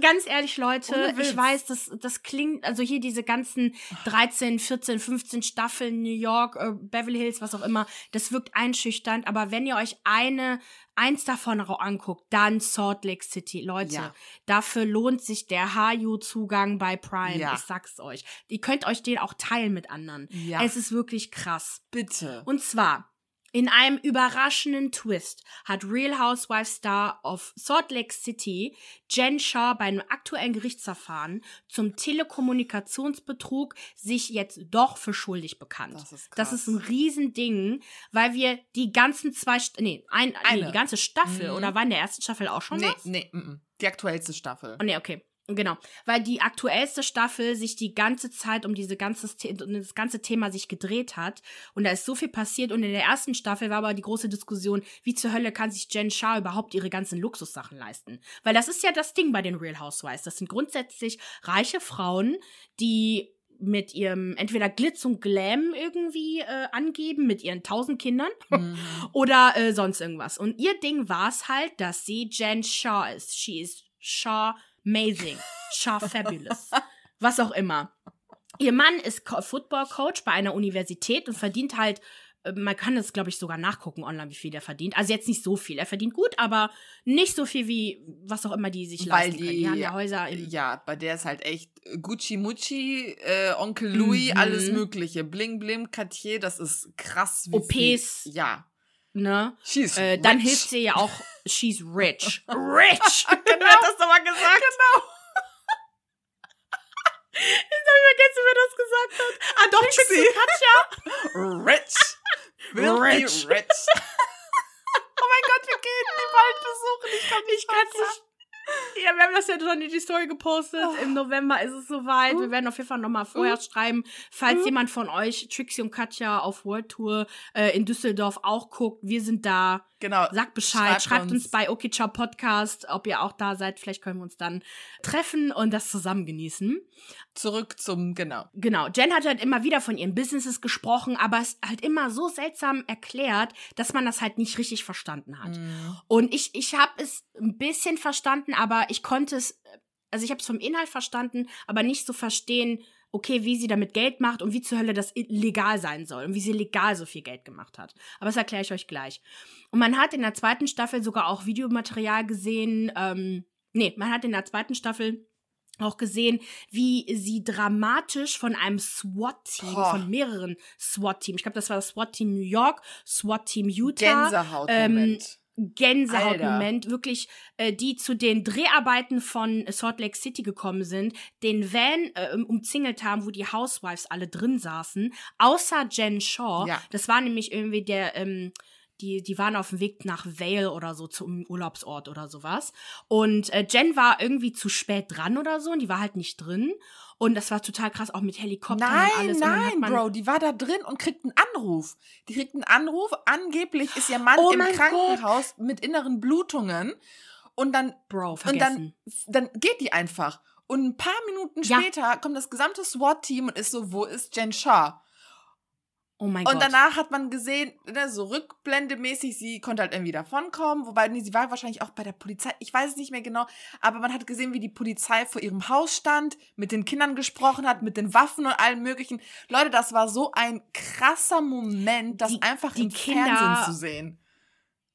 Speaker 2: Ganz ehrlich, Leute, ich weiß, das, das klingt, also hier diese ganzen 13, 14, 15 Staffeln, New York, äh, Beverly Hills, was auch immer, das wirkt einschüchternd, aber wenn ihr euch eine, eins davon anguckt, dann Salt Lake City. Leute,
Speaker 1: Ja.
Speaker 2: dafür lohnt sich der HU-Zugang bei Prime.
Speaker 1: Ja.
Speaker 2: Ich sag's euch. Ihr könnt euch den auch teilen mit anderen.
Speaker 1: ja,
Speaker 2: Es ist wirklich krass.
Speaker 1: bitte.
Speaker 2: Und zwar, In einem überraschenden Twist hat Real Housewives Star of Salt Lake City Jen Shaw bei einem aktuellen Gerichtsverfahren zum Telekommunikationsbetrug sich jetzt doch für schuldig bekannt.
Speaker 1: Das ist, krass.
Speaker 2: Das ist ein Riesending, weil wir die ganzen zwei, nee, ein, nee,
Speaker 1: Eine.
Speaker 2: die ganze Staffel,
Speaker 1: Mhm.
Speaker 2: oder war in der ersten Staffel auch schon
Speaker 1: Nee,
Speaker 2: was?
Speaker 1: nee, mm. die aktuellste Staffel.
Speaker 2: Oh, nee, okay. Genau, weil die aktuellste Staffel sich die ganze Zeit um diese ganze, um das ganze Thema sich gedreht hat und da ist so viel passiert und in der ersten Staffel war aber die große Diskussion, wie zur Hölle kann sich Jen Shah überhaupt ihre ganzen Luxussachen leisten? Weil das ist ja das Ding bei den Real Housewives, das sind grundsätzlich reiche Frauen, die mit ihrem entweder Glitz und Glam irgendwie äh, angeben, mit ihren tausend Kindern
Speaker 1: Mhm.
Speaker 2: oder äh, sonst irgendwas. Und ihr Ding war es halt, dass sie Jen Shaw ist. She is Shaw amazing. Shaw fabulous. Was auch immer. Ihr Mann ist Co Football Coach bei einer Universität und verdient halt, äh, man kann das glaube ich sogar nachgucken online, wie viel der verdient. Also jetzt nicht so viel. Er verdient gut, aber nicht so viel wie was auch immer die sich
Speaker 1: Weil
Speaker 2: leisten können.
Speaker 1: die,
Speaker 2: Die haben ja Häuser im
Speaker 1: ja, bei der ist halt echt Gucci Mucci, äh, Onkel Louis,
Speaker 2: Mhm.
Speaker 1: alles mögliche. Bling Bling, Cartier, das ist krass. Wie
Speaker 2: OPs.
Speaker 1: Viel, ja.
Speaker 2: Ne?
Speaker 1: She's
Speaker 2: Äh, dann
Speaker 1: rich.
Speaker 2: hilft sie ja auch, she's rich. Rich! genau. Hat das nochmal gesagt?
Speaker 1: Genau.
Speaker 2: Jetzt hab ich vergessen, wer das gesagt hat. Ah, doch, Trixie. Katja.
Speaker 1: Rich. Filthy
Speaker 2: Rich.
Speaker 1: rich. oh mein Gott, wir gehen die bald besuchen. Ich kann nicht
Speaker 2: Ich kann's nicht. Ja, wir haben das ja schon in die Story gepostet. Im November ist es soweit. Wir werden auf jeden Fall nochmal vorher schreiben, falls jemand von euch Trixie und Katja auf World Tour äh, in Düsseldorf auch guckt. Wir sind da.
Speaker 1: Genau.
Speaker 2: Sagt Bescheid.
Speaker 1: Schreibt
Speaker 2: Schreibt, uns.
Speaker 1: uns.
Speaker 2: bei Okicha Podcast, ob ihr auch da seid. Vielleicht können wir uns dann treffen und das zusammen genießen.
Speaker 1: Zurück zum, genau.
Speaker 2: Genau, Jen hat halt immer wieder von ihren Businesses gesprochen, aber es halt immer so seltsam erklärt, dass man das halt nicht richtig verstanden hat.
Speaker 1: Mhm.
Speaker 2: Und ich, ich habe es ein bisschen verstanden, aber ich konnte es, also ich habe es vom Inhalt verstanden, aber nicht so verstehen, okay, wie sie damit Geld macht und wie zur Hölle das legal sein soll und wie sie legal so viel Geld gemacht hat. Aber das erkläre ich euch gleich. Und man hat in der zweiten Staffel sogar auch Videomaterial gesehen, ähm, nee, man hat in der zweiten Staffel auch gesehen, wie sie dramatisch von einem SWAT-Team, von mehreren SWAT-Teams, ich glaube, das war das SWAT-Team New York, SWAT-Team Utah,
Speaker 1: Gänsehaut-Moment.
Speaker 2: Gänsehautmoment, wirklich, äh, die zu den Dreharbeiten von Salt Lake City gekommen sind, den Van äh, umzingelt haben, wo die Housewives alle drin saßen, außer Jen Shaw.
Speaker 1: Ja.
Speaker 2: Das war nämlich irgendwie der, ähm, die, die waren auf dem Weg nach Vale oder so zum Urlaubsort oder sowas. Und äh, Jen war irgendwie zu spät dran oder so und die war halt nicht drin. Und das war total krass, auch mit Helikoptern
Speaker 1: Nein,
Speaker 2: und alles. und
Speaker 1: nein,
Speaker 2: man,
Speaker 1: Bro, die war da drin und kriegt einen Anruf. Die kriegt einen Anruf. Angeblich ist ihr Mann
Speaker 2: Oh
Speaker 1: im Krankenhaus mit inneren Blutungen. Und dann,
Speaker 2: Bro,
Speaker 1: und
Speaker 2: vergessen.
Speaker 1: dann, dann geht die einfach. Und ein paar Minuten
Speaker 2: Ja.
Speaker 1: später kommt das gesamte SWAT-Team und ist so, wo ist Jen Shah?
Speaker 2: Oh mein
Speaker 1: Und
Speaker 2: Gott.
Speaker 1: danach hat man gesehen, ne, so rückblendemäßig, sie konnte halt irgendwie davonkommen. Wobei, nee, sie war wahrscheinlich auch bei der Polizei. Ich weiß es nicht mehr genau. Aber man hat gesehen, wie die Polizei vor ihrem Haus stand, mit den Kindern gesprochen hat, mit den Waffen und allem möglichen. Leute, das war so ein krasser Moment, das
Speaker 2: Die-
Speaker 1: einfach
Speaker 2: die
Speaker 1: im
Speaker 2: Kinder-
Speaker 1: Fernsehen zu sehen.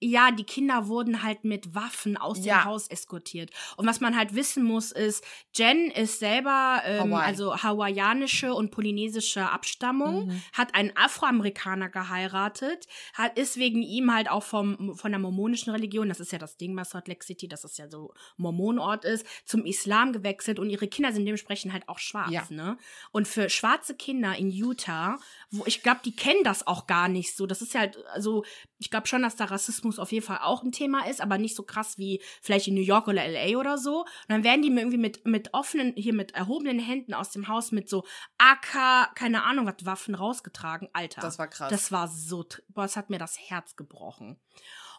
Speaker 2: Ja, die Kinder wurden halt mit Waffen aus
Speaker 1: Ja.
Speaker 2: dem Haus eskortiert. Und was man halt wissen muss, ist, Jen ist selber ähm,
Speaker 1: Hawaii.
Speaker 2: also hawaiianische und polynesische Abstammung,
Speaker 1: Mhm.
Speaker 2: hat einen Afroamerikaner geheiratet, hat, ist wegen ihm halt auch vom, von der mormonischen Religion, das ist ja das Ding bei Salt Lake City, dass es ja so Mormonort ist, zum Islam gewechselt und ihre Kinder sind dementsprechend halt auch schwarz,
Speaker 1: Ja.
Speaker 2: ne? Und für schwarze Kinder in Utah, wo ich glaube, die kennen das auch gar nicht so. Das ist ja halt, also ich glaube schon, dass da Rassismus auf jeden Fall auch ein Thema ist, aber nicht so krass wie vielleicht in New York oder LA oder so. Und dann werden die mir irgendwie mit, mit offenen, hier mit erhobenen Händen aus dem Haus mit so AK, keine Ahnung, was Waffen rausgetragen. Alter.
Speaker 1: Das war krass.
Speaker 2: Das war so, boah, es hat mir das Herz gebrochen.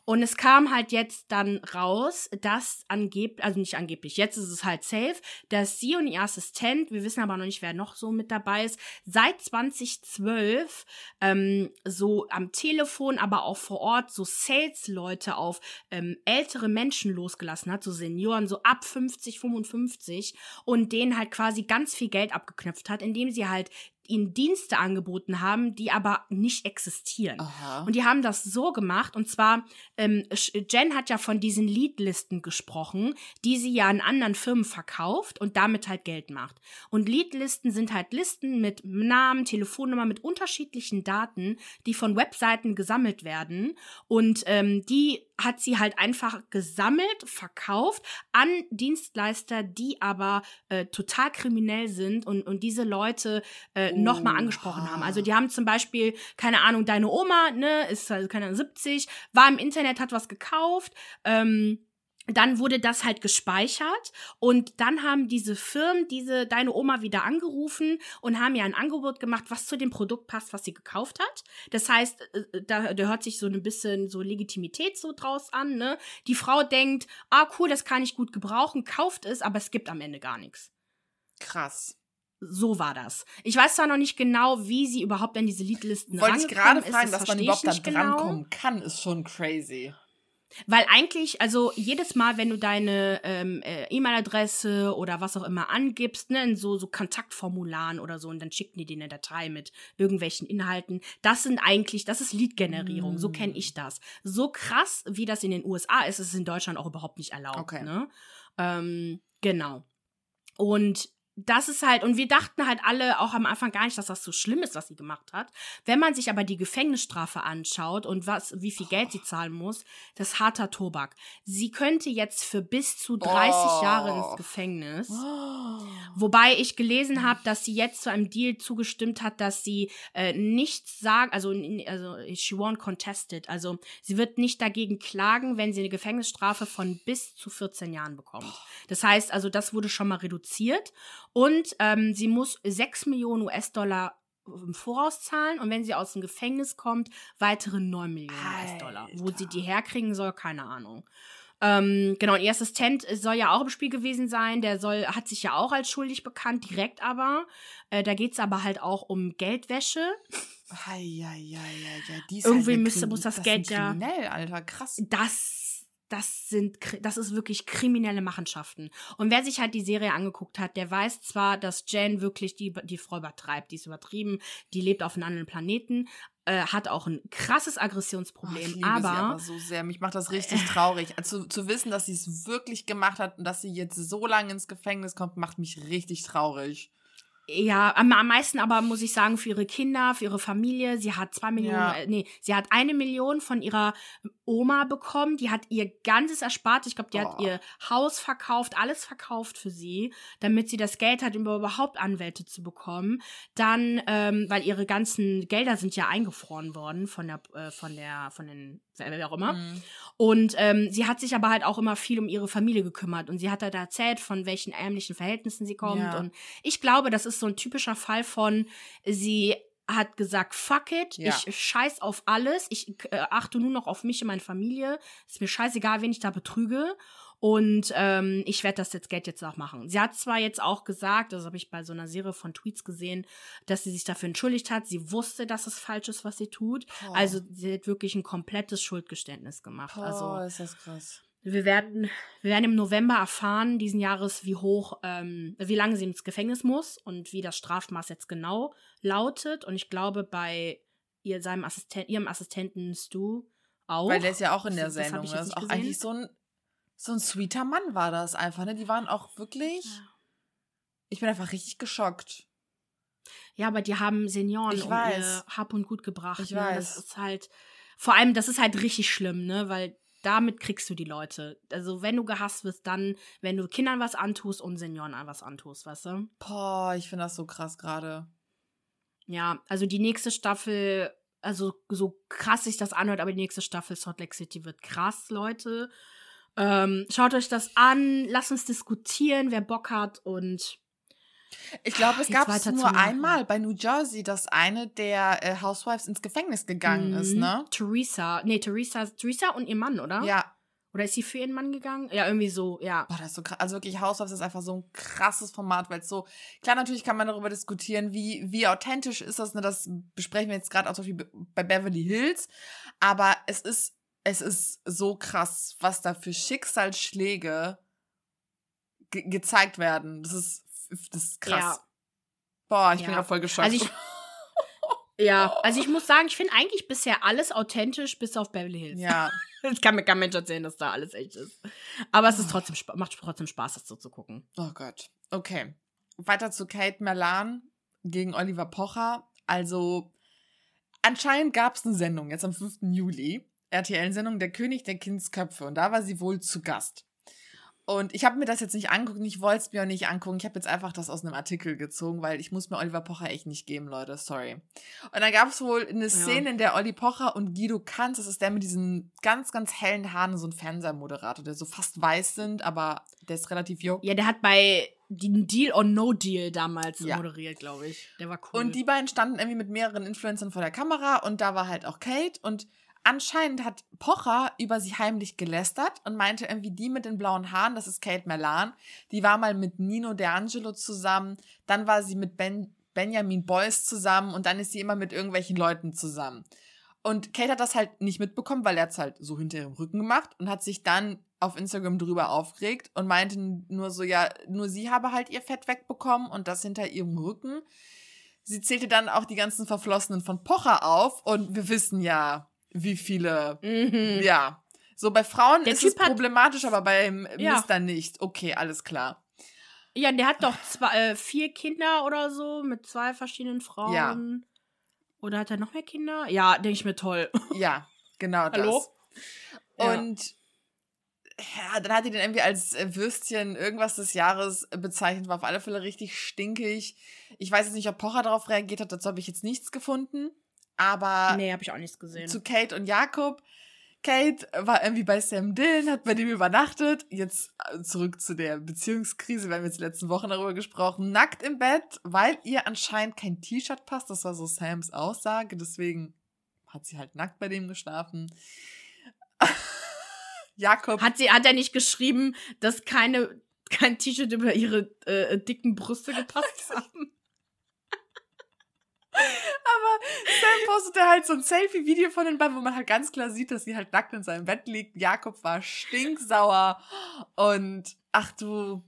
Speaker 2: Und es kam halt jetzt dann raus, dass angeblich, also nicht angeblich, jetzt ist es halt safe, dass sie und ihr Assistent, wir wissen aber noch nicht, wer noch so mit dabei ist, seit 2012 ähm, so am Telefon, aber auch vor Ort so Sales-Leute auf ähm, ältere Menschen losgelassen hat, so Senioren, so ab 50, 55 und denen halt quasi ganz viel Geld abgeknüpft hat, indem sie halt ihnen Dienste angeboten haben, die aber nicht existieren. Aha. Und die haben das so gemacht, und zwar, ähm, Jen hat ja von diesen Leadlisten gesprochen, die sie ja an anderen Firmen verkauft und damit halt Geld macht. Und Leadlisten sind halt Listen mit Namen, Telefonnummer, mit unterschiedlichen Daten, die von Webseiten gesammelt werden. Und ähm, die hat sie halt einfach gesammelt, verkauft an Dienstleister, die aber äh, total kriminell sind und, und diese Leute äh. Nochmal angesprochen haben. Also die haben zum Beispiel, keine Ahnung, deine Oma, ne, ist also keine Ahnung, 70, war im Internet, hat was gekauft, ähm, dann wurde das halt gespeichert und dann haben diese Firmen diese deine Oma wieder angerufen und haben ihr ein Angebot gemacht, was zu dem Produkt passt, was sie gekauft hat. Das heißt, äh, äh, da, da hört sich so ein bisschen so Legitimität so draus an. Ne? Die Frau denkt, ah cool, das kann ich gut gebrauchen, kauft es, aber es gibt am Ende gar nichts.
Speaker 1: Krass.
Speaker 2: So war das. Ich weiß zwar noch nicht genau, wie sie überhaupt an diese Liedlisten
Speaker 1: Wollte ich gerade fragen, dass man überhaupt da drankommen genau. kann, ist schon crazy.
Speaker 2: Weil eigentlich, also jedes Mal, wenn du deine ähm, äh, E-Mail-Adresse oder was auch immer angibst, ne, in so, so Kontaktformularen oder so, und dann schicken die dir eine Datei mit irgendwelchen Inhalten, das sind eigentlich, das ist Lead-Generierung, mm. so kenne ich das. So krass, wie das in den USA ist, ist es in Deutschland auch überhaupt nicht erlaubt. Okay. Ne? Ähm, genau. Und das ist halt, und wir dachten halt alle auch am Anfang gar nicht, dass das so schlimm ist, was sie gemacht hat. Wenn man sich aber die Gefängnisstrafe anschaut und was, wie viel Geld sie zahlen muss, das ist harter Tobak. Sie könnte jetzt für bis zu 30 oh. Jahre ins Gefängnis. Oh. Wobei ich gelesen habe, dass sie jetzt zu einem Deal zugestimmt hat, dass sie äh, nichts sagt, also, also she won't contested. Also sie wird nicht dagegen klagen, wenn sie eine Gefängnisstrafe von bis zu 14 Jahren bekommt. Das heißt also, das wurde schon mal reduziert. Und ähm, sie muss 6 Millionen US-Dollar im Voraus zahlen und wenn sie aus dem Gefängnis kommt, weitere 9 Millionen US-Dollar. Wo sie die herkriegen soll, keine Ahnung. Ähm, genau, und ihr Assistent soll ja auch im Spiel gewesen sein. Der soll, hat sich ja auch als schuldig bekannt, direkt aber. Äh, da geht es aber halt auch um Geldwäsche.
Speaker 1: Ei, ei, ei, ei,
Speaker 2: ei. Irgendwie halt müsste, muss das, das Geld
Speaker 1: ja. Alter, krass.
Speaker 2: Das das sind, das ist wirklich kriminelle Machenschaften. Und wer sich halt die Serie angeguckt hat, der weiß zwar, dass Jen wirklich die, die Frau übertreibt, die ist übertrieben, die lebt auf einem anderen Planeten, äh, hat auch ein krasses Aggressionsproblem. Oh, aber,
Speaker 1: aber so sehr, mich macht das richtig traurig. Also zu wissen, dass sie es wirklich gemacht hat und dass sie jetzt so lange ins Gefängnis kommt, macht mich richtig traurig.
Speaker 2: Ja, am, am meisten aber muss ich sagen, für ihre Kinder, für ihre Familie. Sie hat zwei Millionen, ja. äh, nee, sie hat eine Million von ihrer Oma bekommen. Die hat ihr ganzes erspart. Ich glaube, die oh. hat ihr Haus verkauft, alles verkauft für sie, damit sie das Geld hat, um überhaupt Anwälte zu bekommen. Dann, ähm, weil ihre ganzen Gelder sind ja eingefroren worden von der, äh, von der, von den, wer auch immer. Mhm. Und ähm, sie hat sich aber halt auch immer viel um ihre Familie gekümmert. Und sie hat halt erzählt, von welchen ärmlichen Verhältnissen sie kommt. Ja. Und ich glaube, das ist so ein typischer Fall von, sie hat gesagt, fuck it, ja. ich scheiß auf alles, ich äh, achte nur noch auf mich und meine Familie, ist mir scheißegal, wen ich da betrüge und ähm, ich werde das jetzt Geld jetzt auch machen. Sie hat zwar jetzt auch gesagt, das habe ich bei so einer Serie von Tweets gesehen, dass sie sich dafür entschuldigt hat. Sie wusste, dass es falsch ist, was sie tut. Oh. Also sie hat wirklich ein komplettes Schuldgeständnis gemacht. Oh, also
Speaker 1: ist das krass.
Speaker 2: Wir werden, wir werden im November erfahren, diesen Jahres, wie hoch, ähm, wie lange sie ins Gefängnis muss und wie das Strafmaß jetzt genau lautet. Und ich glaube, bei ihr, seinem Assisten ihrem Assistenten Stu auch.
Speaker 1: Weil der ist ja auch in der Sendung. Das, das ist auch gesehen. eigentlich so ein, so ein sweeter Mann war das einfach, ne? Die waren auch wirklich. Ja. Ich bin einfach richtig geschockt.
Speaker 2: Ja, aber die haben Senioren
Speaker 1: ich um weiß. ihr
Speaker 2: Hab und Gut gebracht.
Speaker 1: Ich ne? weiß.
Speaker 2: Das ist halt, vor allem, das ist halt richtig schlimm, ne? Weil damit kriegst du die Leute. Also, wenn du gehasst wirst, dann, wenn du Kindern was antust und Senioren was antust, weißt du?
Speaker 1: Boah, ich finde das so krass gerade.
Speaker 2: Ja, also die nächste Staffel, also so krass sich das anhört, aber die nächste Staffel Salt Lake City wird krass, Leute. Ähm, schaut euch das an, lasst uns diskutieren, wer Bock hat und
Speaker 1: ich glaube, es gab es nur einmal bei New Jersey, dass eine der äh, Housewives ins Gefängnis gegangen mhm. ist, ne?
Speaker 2: Theresa. Nee, Theresa, Theresa und ihr Mann, oder?
Speaker 1: Ja.
Speaker 2: Oder ist sie für ihren Mann gegangen? Ja, irgendwie so, ja.
Speaker 1: Boah, das ist so krass. Also wirklich, Housewives ist einfach so ein krasses Format, weil es so, klar, natürlich kann man darüber diskutieren, wie, wie authentisch ist das, ne? Das besprechen wir jetzt gerade auch zum Beispiel bei Beverly Hills. Aber es ist, es ist so krass, was da für Schicksalsschläge ge gezeigt werden. Das ist das ist krass. Ja. Boah, ich ja. bin ja voll geschockt.
Speaker 2: Also ich, ja, also ich muss sagen, ich finde eigentlich bisher alles authentisch, bis auf Beverly Hills.
Speaker 1: Ja.
Speaker 2: Ich kann mir kein Mensch erzählen, dass da alles echt ist. Aber es ist trotzdem, macht trotzdem Spaß, das so zu gucken.
Speaker 1: Oh Gott. Okay. Weiter zu Kate Merlan gegen Oliver Pocher. Also, anscheinend gab es eine Sendung jetzt am 5. Juli. RTL-Sendung Der König der Kindsköpfe. Und da war sie wohl zu Gast. Und ich habe mir das jetzt nicht angucken, ich wollte es mir auch nicht angucken. Ich habe jetzt einfach das aus einem Artikel gezogen, weil ich muss mir Oliver Pocher echt nicht geben, Leute. Sorry. Und dann gab es wohl eine Szene, ja. in der Olli Pocher und Guido Kanz, das ist der mit diesen ganz, ganz hellen Haaren, so ein Fernsehmoderator, der so fast weiß sind, aber der ist relativ jung.
Speaker 2: Ja, der hat bei den Deal or No Deal damals ja. moderiert, glaube ich. Der war cool.
Speaker 1: Und die beiden standen irgendwie mit mehreren Influencern vor der Kamera und da war halt auch Kate und anscheinend hat Pocher über sie heimlich gelästert und meinte irgendwie, die mit den blauen Haaren, das ist Kate Melan, die war mal mit Nino D'Angelo zusammen, dann war sie mit ben, Benjamin Boyce zusammen und dann ist sie immer mit irgendwelchen Leuten zusammen. Und Kate hat das halt nicht mitbekommen, weil er es halt so hinter ihrem Rücken gemacht und hat sich dann auf Instagram drüber aufgeregt und meinte nur so, ja, nur sie habe halt ihr Fett wegbekommen und das hinter ihrem Rücken. Sie zählte dann auch die ganzen Verflossenen von Pocher auf und wir wissen ja, wie viele. Mhm. Ja. So bei Frauen der ist typ es problematisch, aber beim ja. Mister nicht. Okay, alles klar.
Speaker 2: Ja, der hat doch zwei, äh, vier Kinder oder so mit zwei verschiedenen Frauen. Ja. Oder hat er noch mehr Kinder? Ja, denke ich mir toll.
Speaker 1: Ja, genau das. Hallo? Und ja. ja, dann hat er den irgendwie als Würstchen irgendwas des Jahres bezeichnet, war auf alle Fälle richtig stinkig. Ich weiß jetzt nicht, ob Pocher darauf reagiert hat, dazu habe ich jetzt nichts gefunden. Aber.
Speaker 2: Nee, habe ich auch nichts gesehen.
Speaker 1: Zu Kate und Jakob. Kate war irgendwie bei Sam Dillon, hat bei dem übernachtet. Jetzt äh, zurück zu der Beziehungskrise. Wir haben jetzt die letzten Wochen darüber gesprochen. Nackt im Bett, weil ihr anscheinend kein T-Shirt passt. Das war so Sams Aussage. Deswegen hat sie halt nackt bei dem geschlafen. Jakob.
Speaker 2: Hat sie, hat er nicht geschrieben, dass keine, kein T-Shirt über ihre äh, dicken Brüste gepasst haben?
Speaker 1: Aber Sam postete halt so ein Selfie-Video von den beiden, wo man halt ganz klar sieht, dass sie halt nackt in seinem Bett liegt. Jakob war stinksauer und ach du,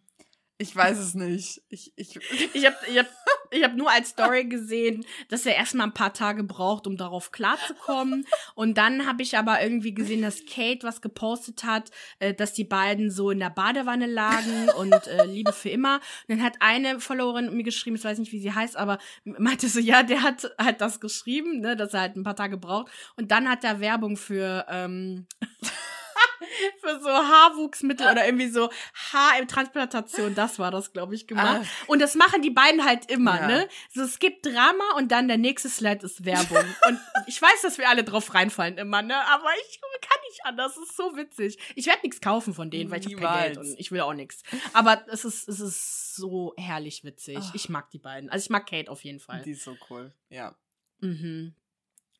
Speaker 1: ich weiß es nicht. Ich, ich,
Speaker 2: ich habe ich hab ich habe nur als Story gesehen, dass er erstmal ein paar Tage braucht, um darauf klarzukommen. Und dann habe ich aber irgendwie gesehen, dass Kate was gepostet hat, äh, dass die beiden so in der Badewanne lagen und äh, Liebe für immer. Und dann hat eine Followerin mir geschrieben, ich weiß nicht, wie sie heißt, aber meinte so, ja, der hat halt das geschrieben, ne, dass er halt ein paar Tage braucht. Und dann hat er Werbung für ähm, für so Haarwuchsmittel oder irgendwie so Haartransplantation, das war das, glaube ich, gemacht. Ah. Und das machen die beiden halt immer, ja. ne? So, es gibt Drama und dann der nächste Slide ist Werbung. und ich weiß, dass wir alle drauf reinfallen immer, ne? Aber ich kann nicht anders. Das ist so witzig. Ich werde nichts kaufen von denen, weil ich habe kein Geld und ich will auch nichts. Aber es ist, es ist so herrlich witzig. Oh. Ich mag die beiden. Also ich mag Kate auf jeden Fall.
Speaker 1: Die ist so cool, ja.
Speaker 2: Mhm.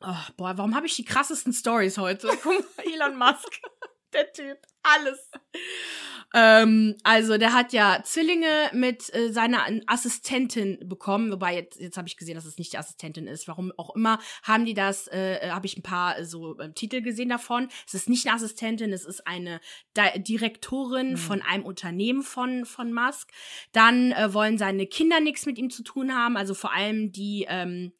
Speaker 2: Oh, boah, warum habe ich die krassesten Stories heute? Guck mal, Elon Musk der Typ. Alles. Ähm, also, der hat ja Zwillinge mit äh, seiner Assistentin bekommen, wobei jetzt, jetzt habe ich gesehen, dass es nicht die Assistentin ist. Warum auch immer haben die das, äh, habe ich ein paar so äh, Titel gesehen davon. Es ist nicht eine Assistentin, es ist eine Di Direktorin mhm. von einem Unternehmen von, von Musk. Dann äh, wollen seine Kinder nichts mit ihm zu tun haben, also vor allem die, ähm,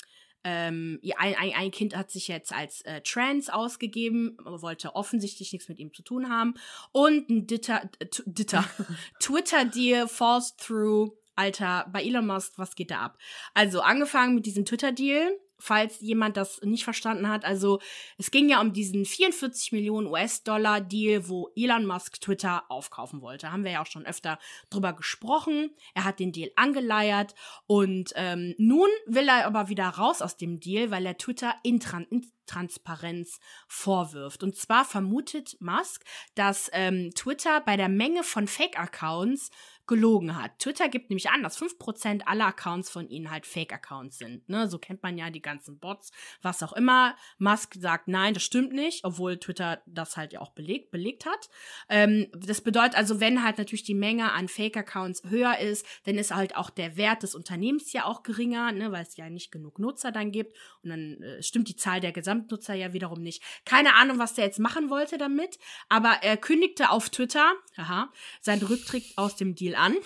Speaker 2: ähm, ein, ein, ein Kind hat sich jetzt als äh, trans ausgegeben, wollte offensichtlich nichts mit ihm zu tun haben. Und ein Ditter, äh, Ditter, Twitter-Deal falls through. Alter, bei Elon Musk, was geht da ab? Also angefangen mit diesem Twitter-Deal, falls jemand das nicht verstanden hat. Also es ging ja um diesen 44 Millionen US-Dollar Deal, wo Elon Musk Twitter aufkaufen wollte. Haben wir ja auch schon öfter drüber gesprochen. Er hat den Deal angeleiert und ähm, nun will er aber wieder raus aus dem Deal, weil er Twitter Intran Transparenz vorwirft. Und zwar vermutet Musk, dass ähm, Twitter bei der Menge von Fake-Accounts gelogen hat. Twitter gibt nämlich an, dass 5% aller Accounts von ihnen halt Fake-Accounts sind. Ne? So kennt man ja die ganzen Bots, was auch immer. Musk sagt, nein, das stimmt nicht, obwohl Twitter das halt ja auch belegt, belegt hat. Ähm, das bedeutet also, wenn halt natürlich die Menge an Fake-Accounts höher ist, dann ist halt auch der Wert des Unternehmens ja auch geringer, ne? weil es ja nicht genug Nutzer dann gibt. Und dann äh, stimmt die Zahl der Gesamtnutzer ja wiederum nicht. Keine Ahnung, was der jetzt machen wollte damit, aber er kündigte auf Twitter, haha, seinen Rücktritt aus dem Deal an.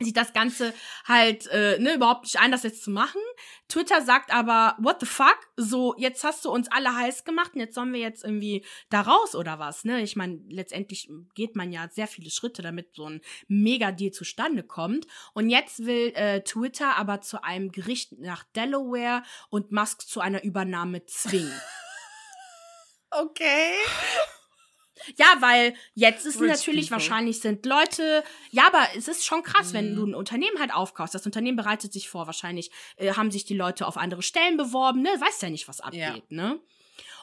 Speaker 2: sieht das Ganze halt äh, ne, überhaupt nicht ein, das jetzt zu machen. Twitter sagt aber, what the fuck? So, jetzt hast du uns alle heiß gemacht und jetzt sollen wir jetzt irgendwie da raus oder was, ne? Ich meine, letztendlich geht man ja sehr viele Schritte, damit so ein Mega-Deal zustande kommt. Und jetzt will äh, Twitter aber zu einem Gericht nach Delaware und Musk zu einer Übernahme zwingen.
Speaker 1: okay.
Speaker 2: Ja, weil jetzt ist Rich natürlich people. wahrscheinlich sind Leute, ja, aber es ist schon krass, mhm. wenn du ein Unternehmen halt aufkaufst. Das Unternehmen bereitet sich vor, wahrscheinlich äh, haben sich die Leute auf andere Stellen beworben, ne? Weißt ja nicht, was abgeht, ja. ne?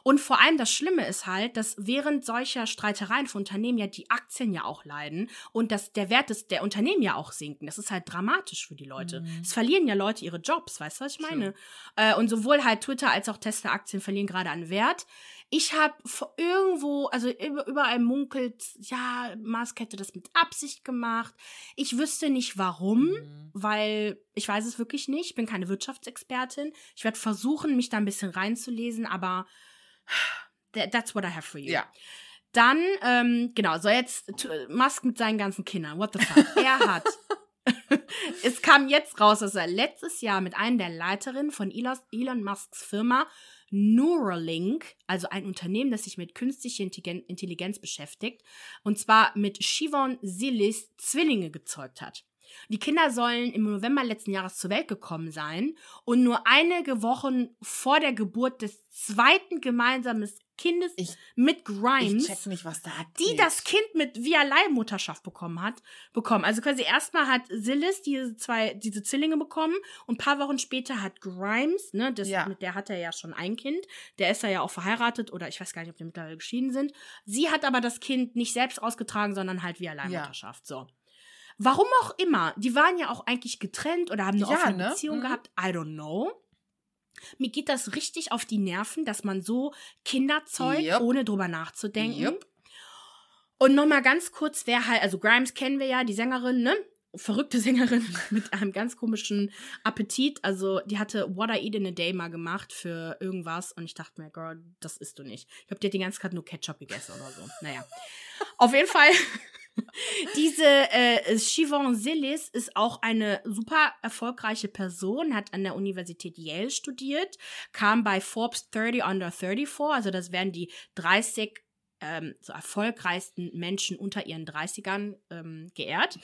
Speaker 2: Und vor allem das Schlimme ist halt, dass während solcher Streitereien von Unternehmen ja die Aktien ja auch leiden und dass der Wert des, der Unternehmen ja auch sinken. Das ist halt dramatisch für die Leute. Mhm. Es verlieren ja Leute ihre Jobs, weißt du, was ich meine? Äh, und sowohl halt Twitter als auch Tesla-Aktien verlieren gerade an Wert. Ich habe irgendwo, also überall munkelt, ja, Musk hätte das mit Absicht gemacht. Ich wüsste nicht warum, mhm. weil ich weiß es wirklich nicht. Ich bin keine Wirtschaftsexpertin. Ich werde versuchen, mich da ein bisschen reinzulesen, aber that's what I have for you.
Speaker 1: Ja.
Speaker 2: Dann, ähm, genau, so jetzt Musk mit seinen ganzen Kindern. What the fuck? er hat. es kam jetzt raus, dass er letztes Jahr mit einer der Leiterinnen von Elon Musks Firma Neuralink, also ein Unternehmen, das sich mit künstlicher Intelligenz beschäftigt, und zwar mit Shivon Silis Zwillinge gezeugt hat. Die Kinder sollen im November letzten Jahres zur Welt gekommen sein und nur einige Wochen vor der Geburt des zweiten gemeinsamen Kindes ich, mit Grimes,
Speaker 1: nicht,
Speaker 2: die das Kind mit via Leihmutterschaft bekommen hat, bekommen. Also quasi erstmal hat Silis diese zwei, diese Zwillinge bekommen und ein paar Wochen später hat Grimes, ne, das, ja. mit der hat er ja schon ein Kind, der ist ja auch verheiratet oder ich weiß gar nicht, ob die mittlerweile geschieden sind. Sie hat aber das Kind nicht selbst ausgetragen, sondern halt via Leihmutterschaft, ja. so. Warum auch immer, die waren ja auch eigentlich getrennt oder haben eine ja, offene ne? Beziehung mhm. gehabt, I don't know. Mir geht das richtig auf die Nerven, dass man so Kinder zeugt, yep. ohne drüber nachzudenken. Yep. Und nochmal ganz kurz, wer halt, also Grimes kennen wir ja, die Sängerin, ne? Verrückte Sängerin mit einem ganz komischen Appetit. Also, die hatte What I Eat in a Day mal gemacht für irgendwas und ich dachte mir, Girl, das isst du nicht. Ich glaube, die hat die ganze Zeit nur Ketchup gegessen oder so. Naja. Auf jeden Fall Diese äh, Shivon Silis ist auch eine super erfolgreiche Person, hat an der Universität Yale studiert, kam bei Forbes 30 Under 34, also das wären die 30 ähm, so erfolgreichsten Menschen unter ihren 30ern ähm, geehrt.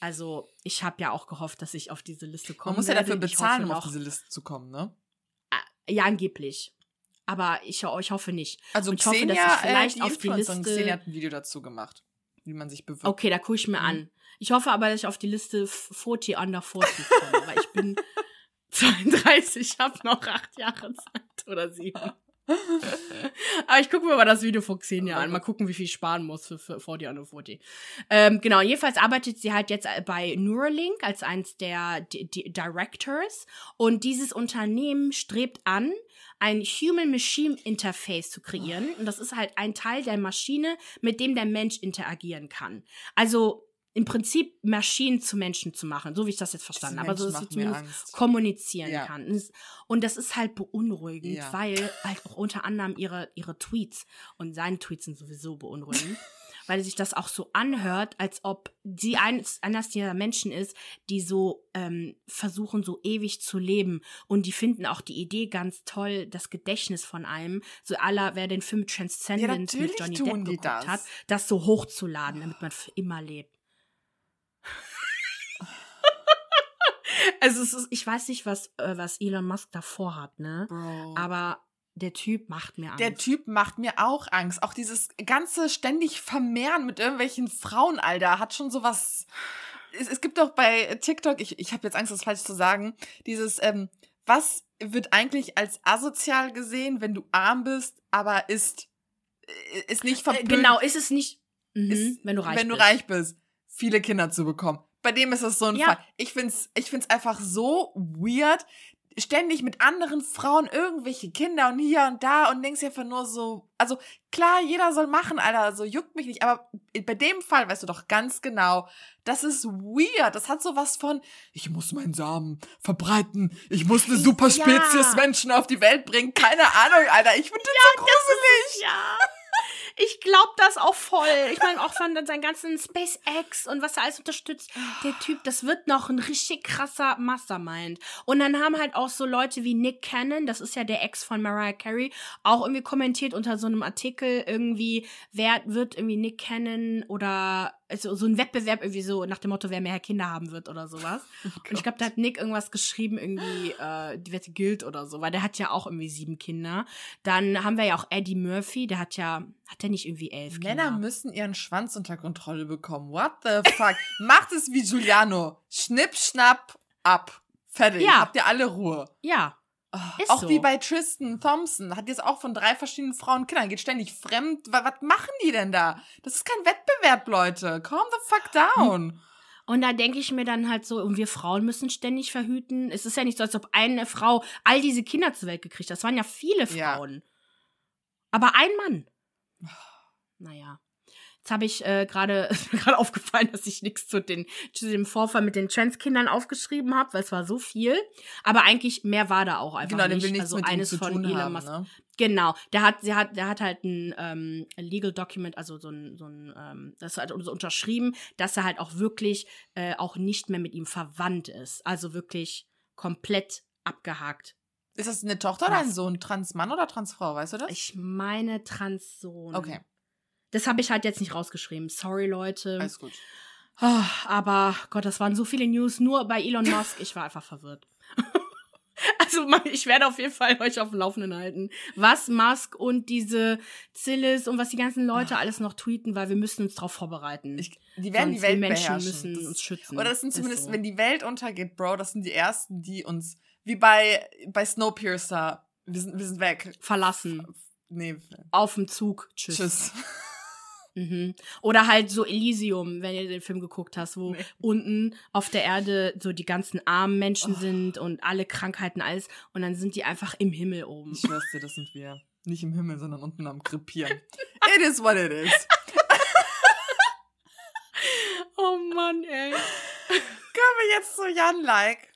Speaker 2: Also ich habe ja auch gehofft, dass ich auf diese Liste komme.
Speaker 1: Man muss ja dafür bezahlen, um auf diese Liste zu kommen, ne?
Speaker 2: Ah, ja, angeblich. Aber ich, ich hoffe nicht.
Speaker 1: Also
Speaker 2: ich
Speaker 1: Xenia, hoffe, dass ich vielleicht äh, die auf die Liste. Xenia hat ein Video dazu gemacht wie man sich bewirbt.
Speaker 2: Okay, da gucke ich mir mhm. an. Ich hoffe aber, dass ich auf die Liste 40 under 40 komme, weil ich bin 32, habe noch acht Jahre Zeit oder sieben. Aber ich gucke mir mal das Video von Xenia an. Mal gucken, wie viel ich sparen muss für, für 40 under 40. Ähm, genau, jedenfalls arbeitet sie halt jetzt bei Neuralink als eins der D D Directors. Und dieses Unternehmen strebt an, ein Human-Machine-Interface zu kreieren. Und das ist halt ein Teil der Maschine, mit dem der Mensch interagieren kann. Also im Prinzip Maschinen zu Menschen zu machen, so wie ich das jetzt verstanden habe. Also, dass sie zumindest kommunizieren ja. kann. Und das ist halt beunruhigend, ja. weil halt auch unter anderem ihre, ihre Tweets und seine Tweets sind sowieso beunruhigend. weil sich das auch so anhört, als ob sie eines, eines dieser Menschen ist, die so ähm, versuchen, so ewig zu leben. Und die finden auch die Idee ganz toll, das Gedächtnis von einem, so aller, wer den Film Transcendence ja, mit Johnny Depp geguckt das. hat, das so hochzuladen, damit man für immer lebt. also es ist, ich weiß nicht, was, äh, was Elon Musk davor hat, ne? Bro. Aber der Typ macht mir Angst.
Speaker 1: Der Typ macht mir auch Angst. Auch dieses ganze ständig Vermehren mit irgendwelchen Frauen, Alter, hat schon sowas. Es, es gibt doch bei TikTok, ich, ich habe jetzt Angst, das falsch zu sagen, dieses, ähm, was wird eigentlich als asozial gesehen, wenn du arm bist, aber ist, äh, ist nicht
Speaker 2: äh, verpönt. Genau, ist es nicht,
Speaker 1: mhm, ist, wenn du reich wenn bist. Wenn du reich bist, viele Kinder zu bekommen. Bei dem ist es so ein ja. Fall. Ich find's, ich find's einfach so weird, ständig mit anderen Frauen irgendwelche Kinder und hier und da und denkst einfach nur so, also klar, jeder soll machen, Alter, so juckt mich nicht, aber bei dem Fall weißt du doch ganz genau, das ist weird, das hat sowas von, ich muss meinen Samen verbreiten, ich muss eine super Spezies ja. Menschen auf die Welt bringen, keine Ahnung, Alter, ich finde das ja, so gruselig.
Speaker 2: Das ist, ja. Ich glaube das auch voll. Ich meine, auch von seinen ganzen SpaceX und was er alles unterstützt. Der Typ, das wird noch ein richtig krasser Mastermind. Und dann haben halt auch so Leute wie Nick Cannon, das ist ja der Ex von Mariah Carey, auch irgendwie kommentiert unter so einem Artikel irgendwie, wer wird irgendwie Nick Cannon oder also so ein Wettbewerb irgendwie so nach dem Motto, wer mehr Kinder haben wird oder sowas. Oh und ich glaube, da hat Nick irgendwas geschrieben, irgendwie, äh, die Wette gilt oder so, weil der hat ja auch irgendwie sieben Kinder. Dann haben wir ja auch Eddie Murphy, der hat ja, hat der nicht irgendwie elf
Speaker 1: Männer Kinder? müssen ihren Schwanz unter Kontrolle bekommen. What the fuck? Macht es wie Giuliano. Schnipp, schnapp, ab. Fertig. Ja. Habt ihr alle Ruhe.
Speaker 2: Ja.
Speaker 1: Oh, auch so. wie bei Tristan Thompson, hat jetzt auch von drei verschiedenen Frauen Kinder, geht ständig fremd. Was, was machen die denn da? Das ist kein Wettbewerb, Leute. Calm the fuck down.
Speaker 2: Und da denke ich mir dann halt so, und wir Frauen müssen ständig verhüten. Es ist ja nicht so, als ob eine Frau all diese Kinder zur Welt gekriegt hat. Das waren ja viele Frauen. Ja. Aber ein Mann. Naja. Jetzt habe ich äh, gerade gerade aufgefallen, dass ich nichts zu, den, zu dem Vorfall mit den Trans-Kindern aufgeschrieben habe, weil es war so viel. Aber eigentlich mehr war da auch einfach genau, nicht. Will also mit eines zu von tun Elon Musk. Ne? Genau, der hat, der hat, der hat halt ein ähm, Legal Document, also so ein, so ein, ähm, das hat so unterschrieben, dass er halt auch wirklich äh, auch nicht mehr mit ihm verwandt ist. Also wirklich komplett abgehakt.
Speaker 1: Ist das eine Tochter Was? oder ein Sohn? Transmann oder Transfrau, weißt du das?
Speaker 2: Ich meine Transsohn.
Speaker 1: Okay.
Speaker 2: Das habe ich halt jetzt nicht rausgeschrieben. Sorry, Leute.
Speaker 1: Alles gut.
Speaker 2: Oh, aber Gott, das waren so viele News nur bei Elon Musk. Ich war einfach verwirrt. also ich werde auf jeden Fall euch auf dem Laufenden halten, was Musk und diese Zillis und was die ganzen Leute alles noch tweeten, weil wir müssen uns darauf vorbereiten. Ich,
Speaker 1: die werden Sonst die Welt
Speaker 2: die Menschen
Speaker 1: beherrschen.
Speaker 2: müssen das, uns schützen.
Speaker 1: Oder das sind zumindest, so. wenn die Welt untergeht, Bro, das sind die ersten, die uns wie bei bei Snowpiercer, wir sind wir sind weg,
Speaker 2: verlassen.
Speaker 1: Nee.
Speaker 2: Auf dem Zug. Tschüss. Tschüss. Mhm. Oder halt so Elysium, wenn ihr den Film geguckt hast, wo nee. unten auf der Erde so die ganzen armen Menschen oh. sind und alle Krankheiten, alles. Und dann sind die einfach im Himmel oben.
Speaker 1: Ich schwör's dir, das sind wir. Nicht im Himmel, sondern unten am Krepieren. it is what it is.
Speaker 2: oh Mann, ey.
Speaker 1: Kommen wir jetzt zu Jan Like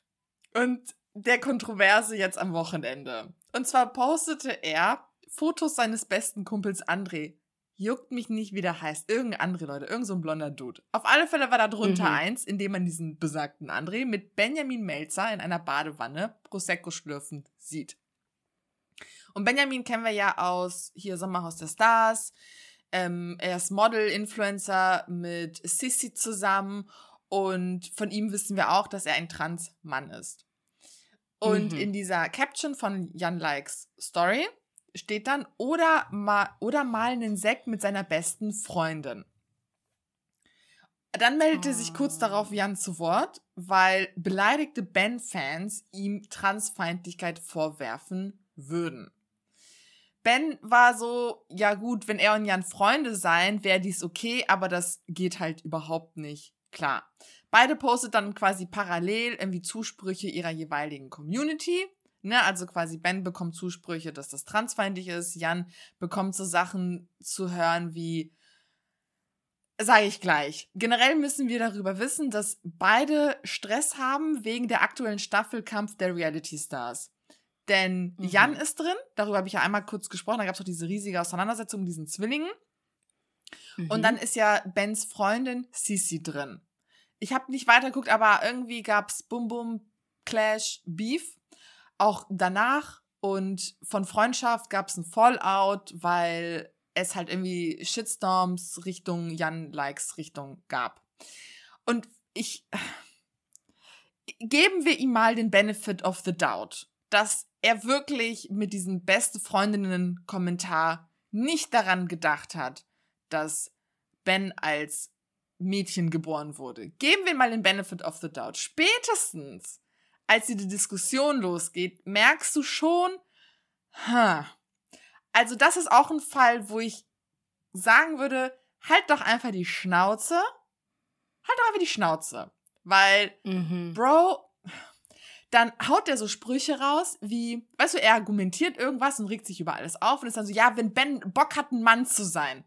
Speaker 1: und der Kontroverse jetzt am Wochenende. Und zwar postete er Fotos seines besten Kumpels André Juckt mich nicht, wie der heißt. Irgendein andere Leute, irgend so ein blonder Dude. Auf alle Fälle war da drunter mhm. eins, in dem man diesen besagten André mit Benjamin Melzer in einer Badewanne Prosecco schlürfend sieht. Und Benjamin kennen wir ja aus hier Sommerhaus der Stars. Ähm, er ist Model, Influencer mit Sissy zusammen. Und von ihm wissen wir auch, dass er ein Trans-Mann ist. Und mhm. in dieser Caption von Jan Likes Story steht dann, oder mal, oder mal einen Sekt mit seiner besten Freundin. Dann meldete oh. sich kurz ah. darauf Jan zu Wort, weil beleidigte Ben-Fans ihm Transfeindlichkeit vorwerfen würden. Ben war so, ja gut, wenn er und Jan Freunde seien, wäre dies okay, aber das geht halt überhaupt nicht klar. Beide postet dann quasi parallel irgendwie Zusprüche ihrer jeweiligen Community. Ne, also quasi Ben bekommt Zusprüche, dass das transfeindlich ist. Jan bekommt so Sachen zu hören wie, sage ich gleich. Generell müssen wir darüber wissen, dass beide Stress haben wegen der aktuellen Staffel Kampf der Reality Stars. Denn mhm. Jan ist drin, darüber habe ich ja einmal kurz gesprochen, da gab es auch diese riesige Auseinandersetzung mit diesen Zwillingen. Mhm. Und dann ist ja Bens Freundin Sisi drin. Ich habe nicht weitergeguckt, aber irgendwie gab es Bum Bum Clash Beef auch danach und von Freundschaft gab es ein Fallout, weil es halt irgendwie Shitstorms Richtung Jan Likes Richtung gab. Und ich geben wir ihm mal den Benefit of the doubt, dass er wirklich mit diesem beste Freundinnen Kommentar nicht daran gedacht hat, dass Ben als Mädchen geboren wurde. Geben wir mal den Benefit of the doubt. Spätestens als die Diskussion losgeht, merkst du schon, huh. also das ist auch ein Fall, wo ich sagen würde, halt doch einfach die Schnauze. Halt doch einfach die Schnauze. Weil, mhm. Bro, dann haut er so Sprüche raus, wie, weißt du, er argumentiert irgendwas und regt sich über alles auf und ist dann so, ja, wenn Ben Bock hat, ein Mann zu sein.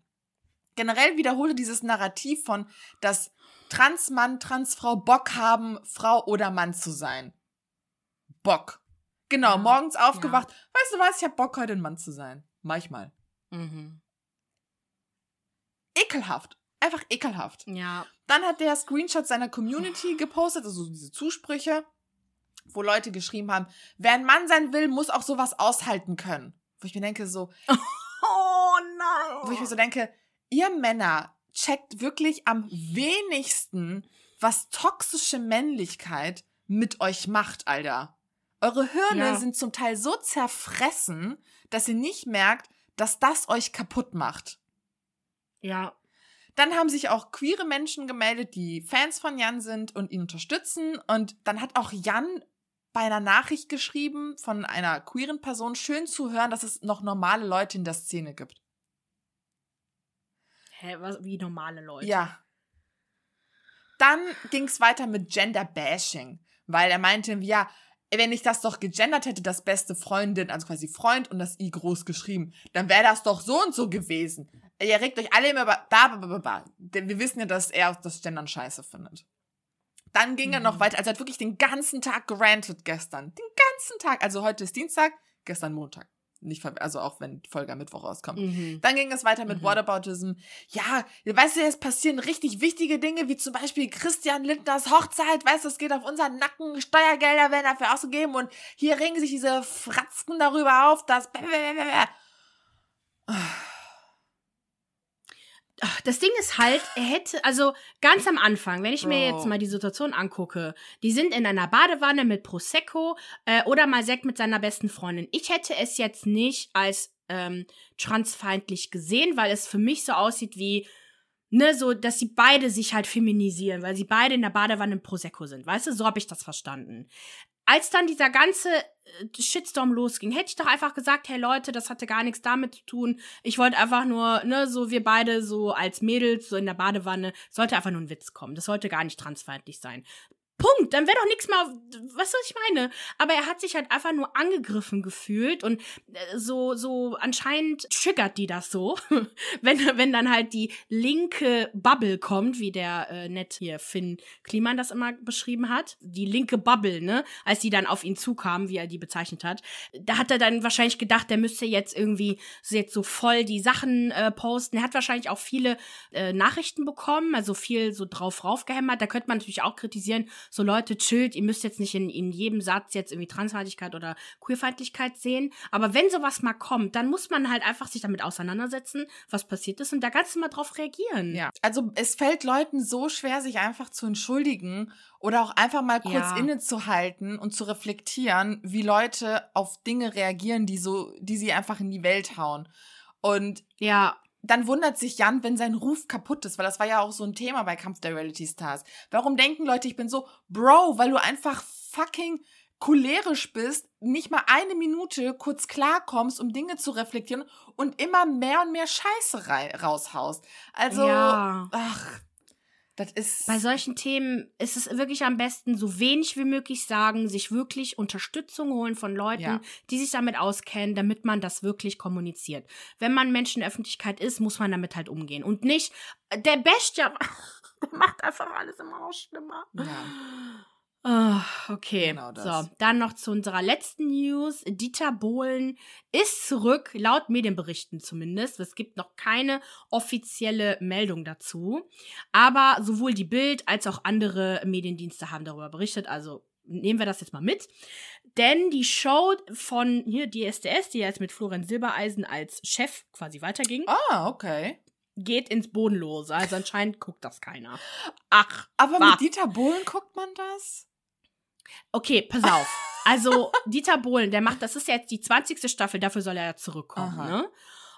Speaker 1: Generell wiederhole dieses Narrativ von, dass Transmann, Transfrau Bock haben, Frau oder Mann zu sein. Bock. Genau, ja. morgens aufgewacht. Ja. Weißt du was? Ich hab Bock, heute ein Mann zu sein. Manchmal. Mhm. ekelhaft. Einfach ekelhaft.
Speaker 2: Ja.
Speaker 1: Dann hat der Screenshot seiner Community gepostet, also diese Zusprüche, wo Leute geschrieben haben, wer ein Mann sein will, muss auch sowas aushalten können. Wo ich mir denke, so,
Speaker 2: Oh nein.
Speaker 1: wo ich mir so denke, ihr Männer checkt wirklich am wenigsten, was toxische Männlichkeit mit euch macht, Alter. Eure Hirne
Speaker 2: Ja.
Speaker 1: sind zum Teil so zerfressen, dass ihr nicht merkt, dass das euch kaputt macht.
Speaker 2: ja.
Speaker 1: Dann haben sich auch queere Menschen gemeldet, die Fans von Jan sind und ihn unterstützen. Und dann hat auch Jan bei einer Nachricht geschrieben von einer queeren Person, schön zu hören, dass es noch normale Leute in der Szene gibt.
Speaker 2: Hä, was, wie normale Leute.
Speaker 1: Ja. Dann ging es weiter mit Gender Bashing, weil er meinte, ja, wenn ich das doch gegendert hätte, das beste Freundin, also quasi Freund und das I groß geschrieben, dann wäre das doch so und so gewesen. Ihr regt euch alle immer über, ba, ba, ba. Denn wir wissen ja, dass er das Gendern scheiße findet. Dann ging er noch
Speaker 2: Mhm.
Speaker 1: weiter, also er hat wirklich den ganzen Tag gerantet gestern. Den ganzen Tag. Also heute ist Dienstag, gestern Montag. Nicht, ver- also auch wenn die Folge am Mittwoch rauskommt.
Speaker 2: Mhm.
Speaker 1: Dann ging es weiter mit
Speaker 2: Mhm.
Speaker 1: Whataboutism. Ja, weißt du, es passieren richtig wichtige Dinge, wie zum Beispiel Christian Lindners Hochzeit. Weißt du, es geht auf unseren Nacken. Steuergelder werden dafür ausgegeben. Und hier regen sich diese Fratzken darüber auf, dass...
Speaker 2: Ach, Das Ding ist halt, er hätte, also ganz am Anfang, wenn ich mir jetzt mal die Situation angucke, die sind in einer Badewanne mit Prosecco äh, oder mal Sekt mit seiner besten Freundin. Ich hätte es jetzt nicht als ähm, transfeindlich gesehen, weil es für mich so aussieht wie, ne, so, dass sie beide sich halt feminisieren, weil sie beide in der Badewanne im Prosecco sind. Weißt du, so habe ich das verstanden. Als dann dieser ganze Shitstorm losging, hätte ich doch einfach gesagt, hey Leute, das hatte gar nichts damit zu tun. Ich wollte einfach nur, ne, so wir beide so als Mädels, so in der Badewanne, sollte einfach nur ein Witz kommen. Das sollte gar nicht transfeindlich sein. Punkt. Dann wäre doch nichts mehr, was was ich meine. Aber er hat sich halt einfach nur angegriffen gefühlt und äh, so, so anscheinend triggert die das so, wenn, wenn dann halt die linke Bubble kommt, wie der äh, nett hier Finn Kliman das immer beschrieben hat. Die linke Bubble, ne? Als die dann auf ihn zukam, wie er die bezeichnet hat. Da hat er dann wahrscheinlich gedacht, der müsste jetzt irgendwie jetzt so voll die Sachen äh, posten. Er hat wahrscheinlich auch viele äh, Nachrichten bekommen, also viel so drauf raufgehämmert. Da könnte man natürlich auch kritisieren, so Leute, chillt, ihr müsst jetzt nicht in, in jedem Satz jetzt irgendwie Transfeindlichkeit oder Queerfeindlichkeit sehen. Aber wenn sowas mal kommt, dann muss man halt einfach sich damit auseinandersetzen, was passiert ist und da ganz mal drauf reagieren.
Speaker 1: Ja, also es fällt Leuten so schwer, sich einfach zu entschuldigen oder auch einfach mal kurz
Speaker 2: Ja.
Speaker 1: innezuhalten und zu reflektieren, wie Leute auf Dinge reagieren, die so, die sie einfach in die Welt hauen. Und
Speaker 2: Ja,
Speaker 1: dann wundert sich Jan, wenn sein Ruf kaputt ist, weil das war ja auch so ein Thema bei Kampf der Reality Stars. Warum denken Leute, ich bin so, Bro, weil du einfach fucking cholerisch bist, nicht mal eine Minute kurz klarkommst, um Dinge zu reflektieren und immer mehr und mehr Scheiße raushaust. Also,
Speaker 2: Ja.
Speaker 1: ach, das ist.
Speaker 2: Bei solchen Themen ist es wirklich am besten, so wenig wie möglich sagen, sich wirklich Unterstützung holen von Leuten,
Speaker 1: Ja.
Speaker 2: die sich damit auskennen, damit man das wirklich kommuniziert. Wenn man Mensch in der Öffentlichkeit ist, muss man damit halt umgehen. Und nicht, der ja, der macht einfach alles immer noch schlimmer.
Speaker 1: Ja.
Speaker 2: Ah, okay.
Speaker 1: Genau das.
Speaker 2: So, dann noch zu unserer letzten News. Dieter Bohlen ist zurück, laut Medienberichten zumindest. Es gibt noch keine offizielle Meldung dazu. Aber sowohl die Bild als auch andere Mediendienste haben darüber berichtet. Also nehmen wir das jetzt mal mit. Denn die Show von hier DSDS, die jetzt mit Florian Silbereisen als Chef quasi weiterging,
Speaker 1: Ah, okay.
Speaker 2: geht ins Bodenlose. Also anscheinend guckt das keiner. Ach,
Speaker 1: Aber
Speaker 2: Wa-
Speaker 1: mit Dieter Bohlen guckt man das?
Speaker 2: Okay, pass auf. Also, Dieter Bohlen, der macht, das ist ja jetzt die 20. Staffel, dafür soll er ja zurückkommen,
Speaker 1: Aha.
Speaker 2: ne?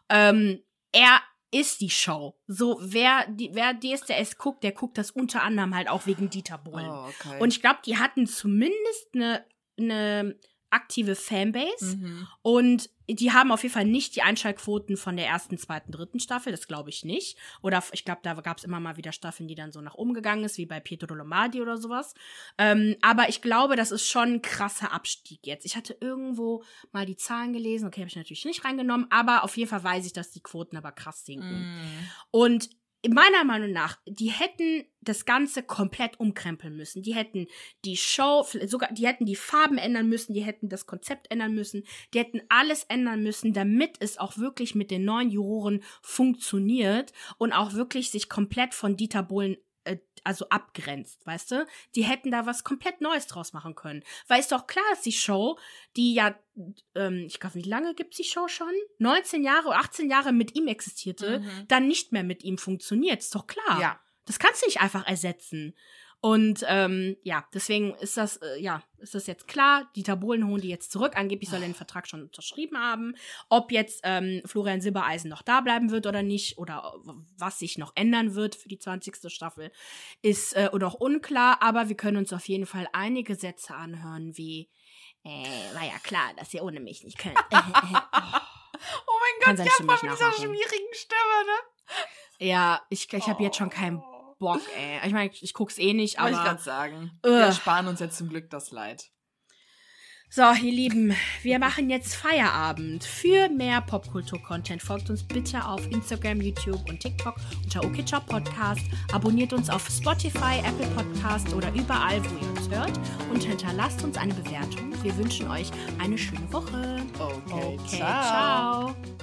Speaker 2: Ähm, er ist die Show. So, wer, die, wer DSDS guckt, der guckt das unter anderem halt auch wegen Dieter Bohlen.
Speaker 1: Oh, okay.
Speaker 2: Und ich glaube, die hatten zumindest eine, eine aktive Fanbase.
Speaker 1: mhm.
Speaker 2: Und die haben auf jeden Fall nicht die Einschaltquoten von der ersten, zweiten, dritten Staffel, das glaube ich nicht. Oder ich glaube, da gab es immer mal wieder Staffeln, die dann so nach oben gegangen ist, wie bei Pietro Lombardi oder sowas. Ähm, aber ich glaube, das ist schon ein krasser Abstieg jetzt. Ich hatte irgendwo mal die Zahlen gelesen, okay, habe ich natürlich nicht reingenommen, aber auf jeden Fall weiß ich, dass die Quoten aber krass sinken.
Speaker 1: Mhm.
Speaker 2: Und meiner Meinung nach, die hätten das Ganze komplett umkrempeln müssen. Die hätten die Show, sogar, die hätten die Farben ändern müssen, die hätten das Konzept ändern müssen, die hätten alles ändern müssen, damit es auch wirklich mit den neuen Juroren funktioniert und auch wirklich sich komplett von Dieter Bohlen also abgrenzt, weißt du? Die hätten da was komplett Neues draus machen können. Weil ist doch klar, dass die Show, die ja, ähm, ich glaube, wie lange gibt's die Show schon? 19 Jahre, 18 Jahre mit ihm existierte, mhm. dann nicht mehr mit ihm funktioniert. Ist doch klar. Ja. Das kannst du nicht einfach ersetzen. Und ähm, ja, deswegen ist das, äh, ja, ist das jetzt klar. Dieter Bohlen holen die jetzt zurück. Angeblich soll er den Vertrag schon unterschrieben haben. Ob jetzt ähm, Florian Silbereisen noch da bleiben wird oder nicht, oder was sich noch ändern wird für die 20. Staffel, ist äh, noch unklar. Aber wir können uns auf jeden Fall einige Sätze anhören, wie äh, war ja klar, dass ihr ohne mich nicht könnt. oh.
Speaker 1: oh mein Gott, ja, von dieser schwierigen Stimme, ne?
Speaker 2: Ja, ich, ich habe jetzt schon keinen Bock, ey. Ich meine, ich, guck's eh nicht, aber.
Speaker 1: Wollte ich gerade sagen. Uh. Wir sparen uns jetzt zum Glück das Leid.
Speaker 2: So, ihr Lieben, wir machen jetzt Feierabend. Für mehr Popkultur-Content folgt uns bitte auf Instagram, YouTube und TikTok unter OKCHOP Podcast. Abonniert uns auf Spotify, Apple Podcast oder überall, wo ihr uns hört. Und hinterlasst uns eine Bewertung. Wir wünschen euch eine schöne Woche.
Speaker 1: Okay, okay ciao. ciao.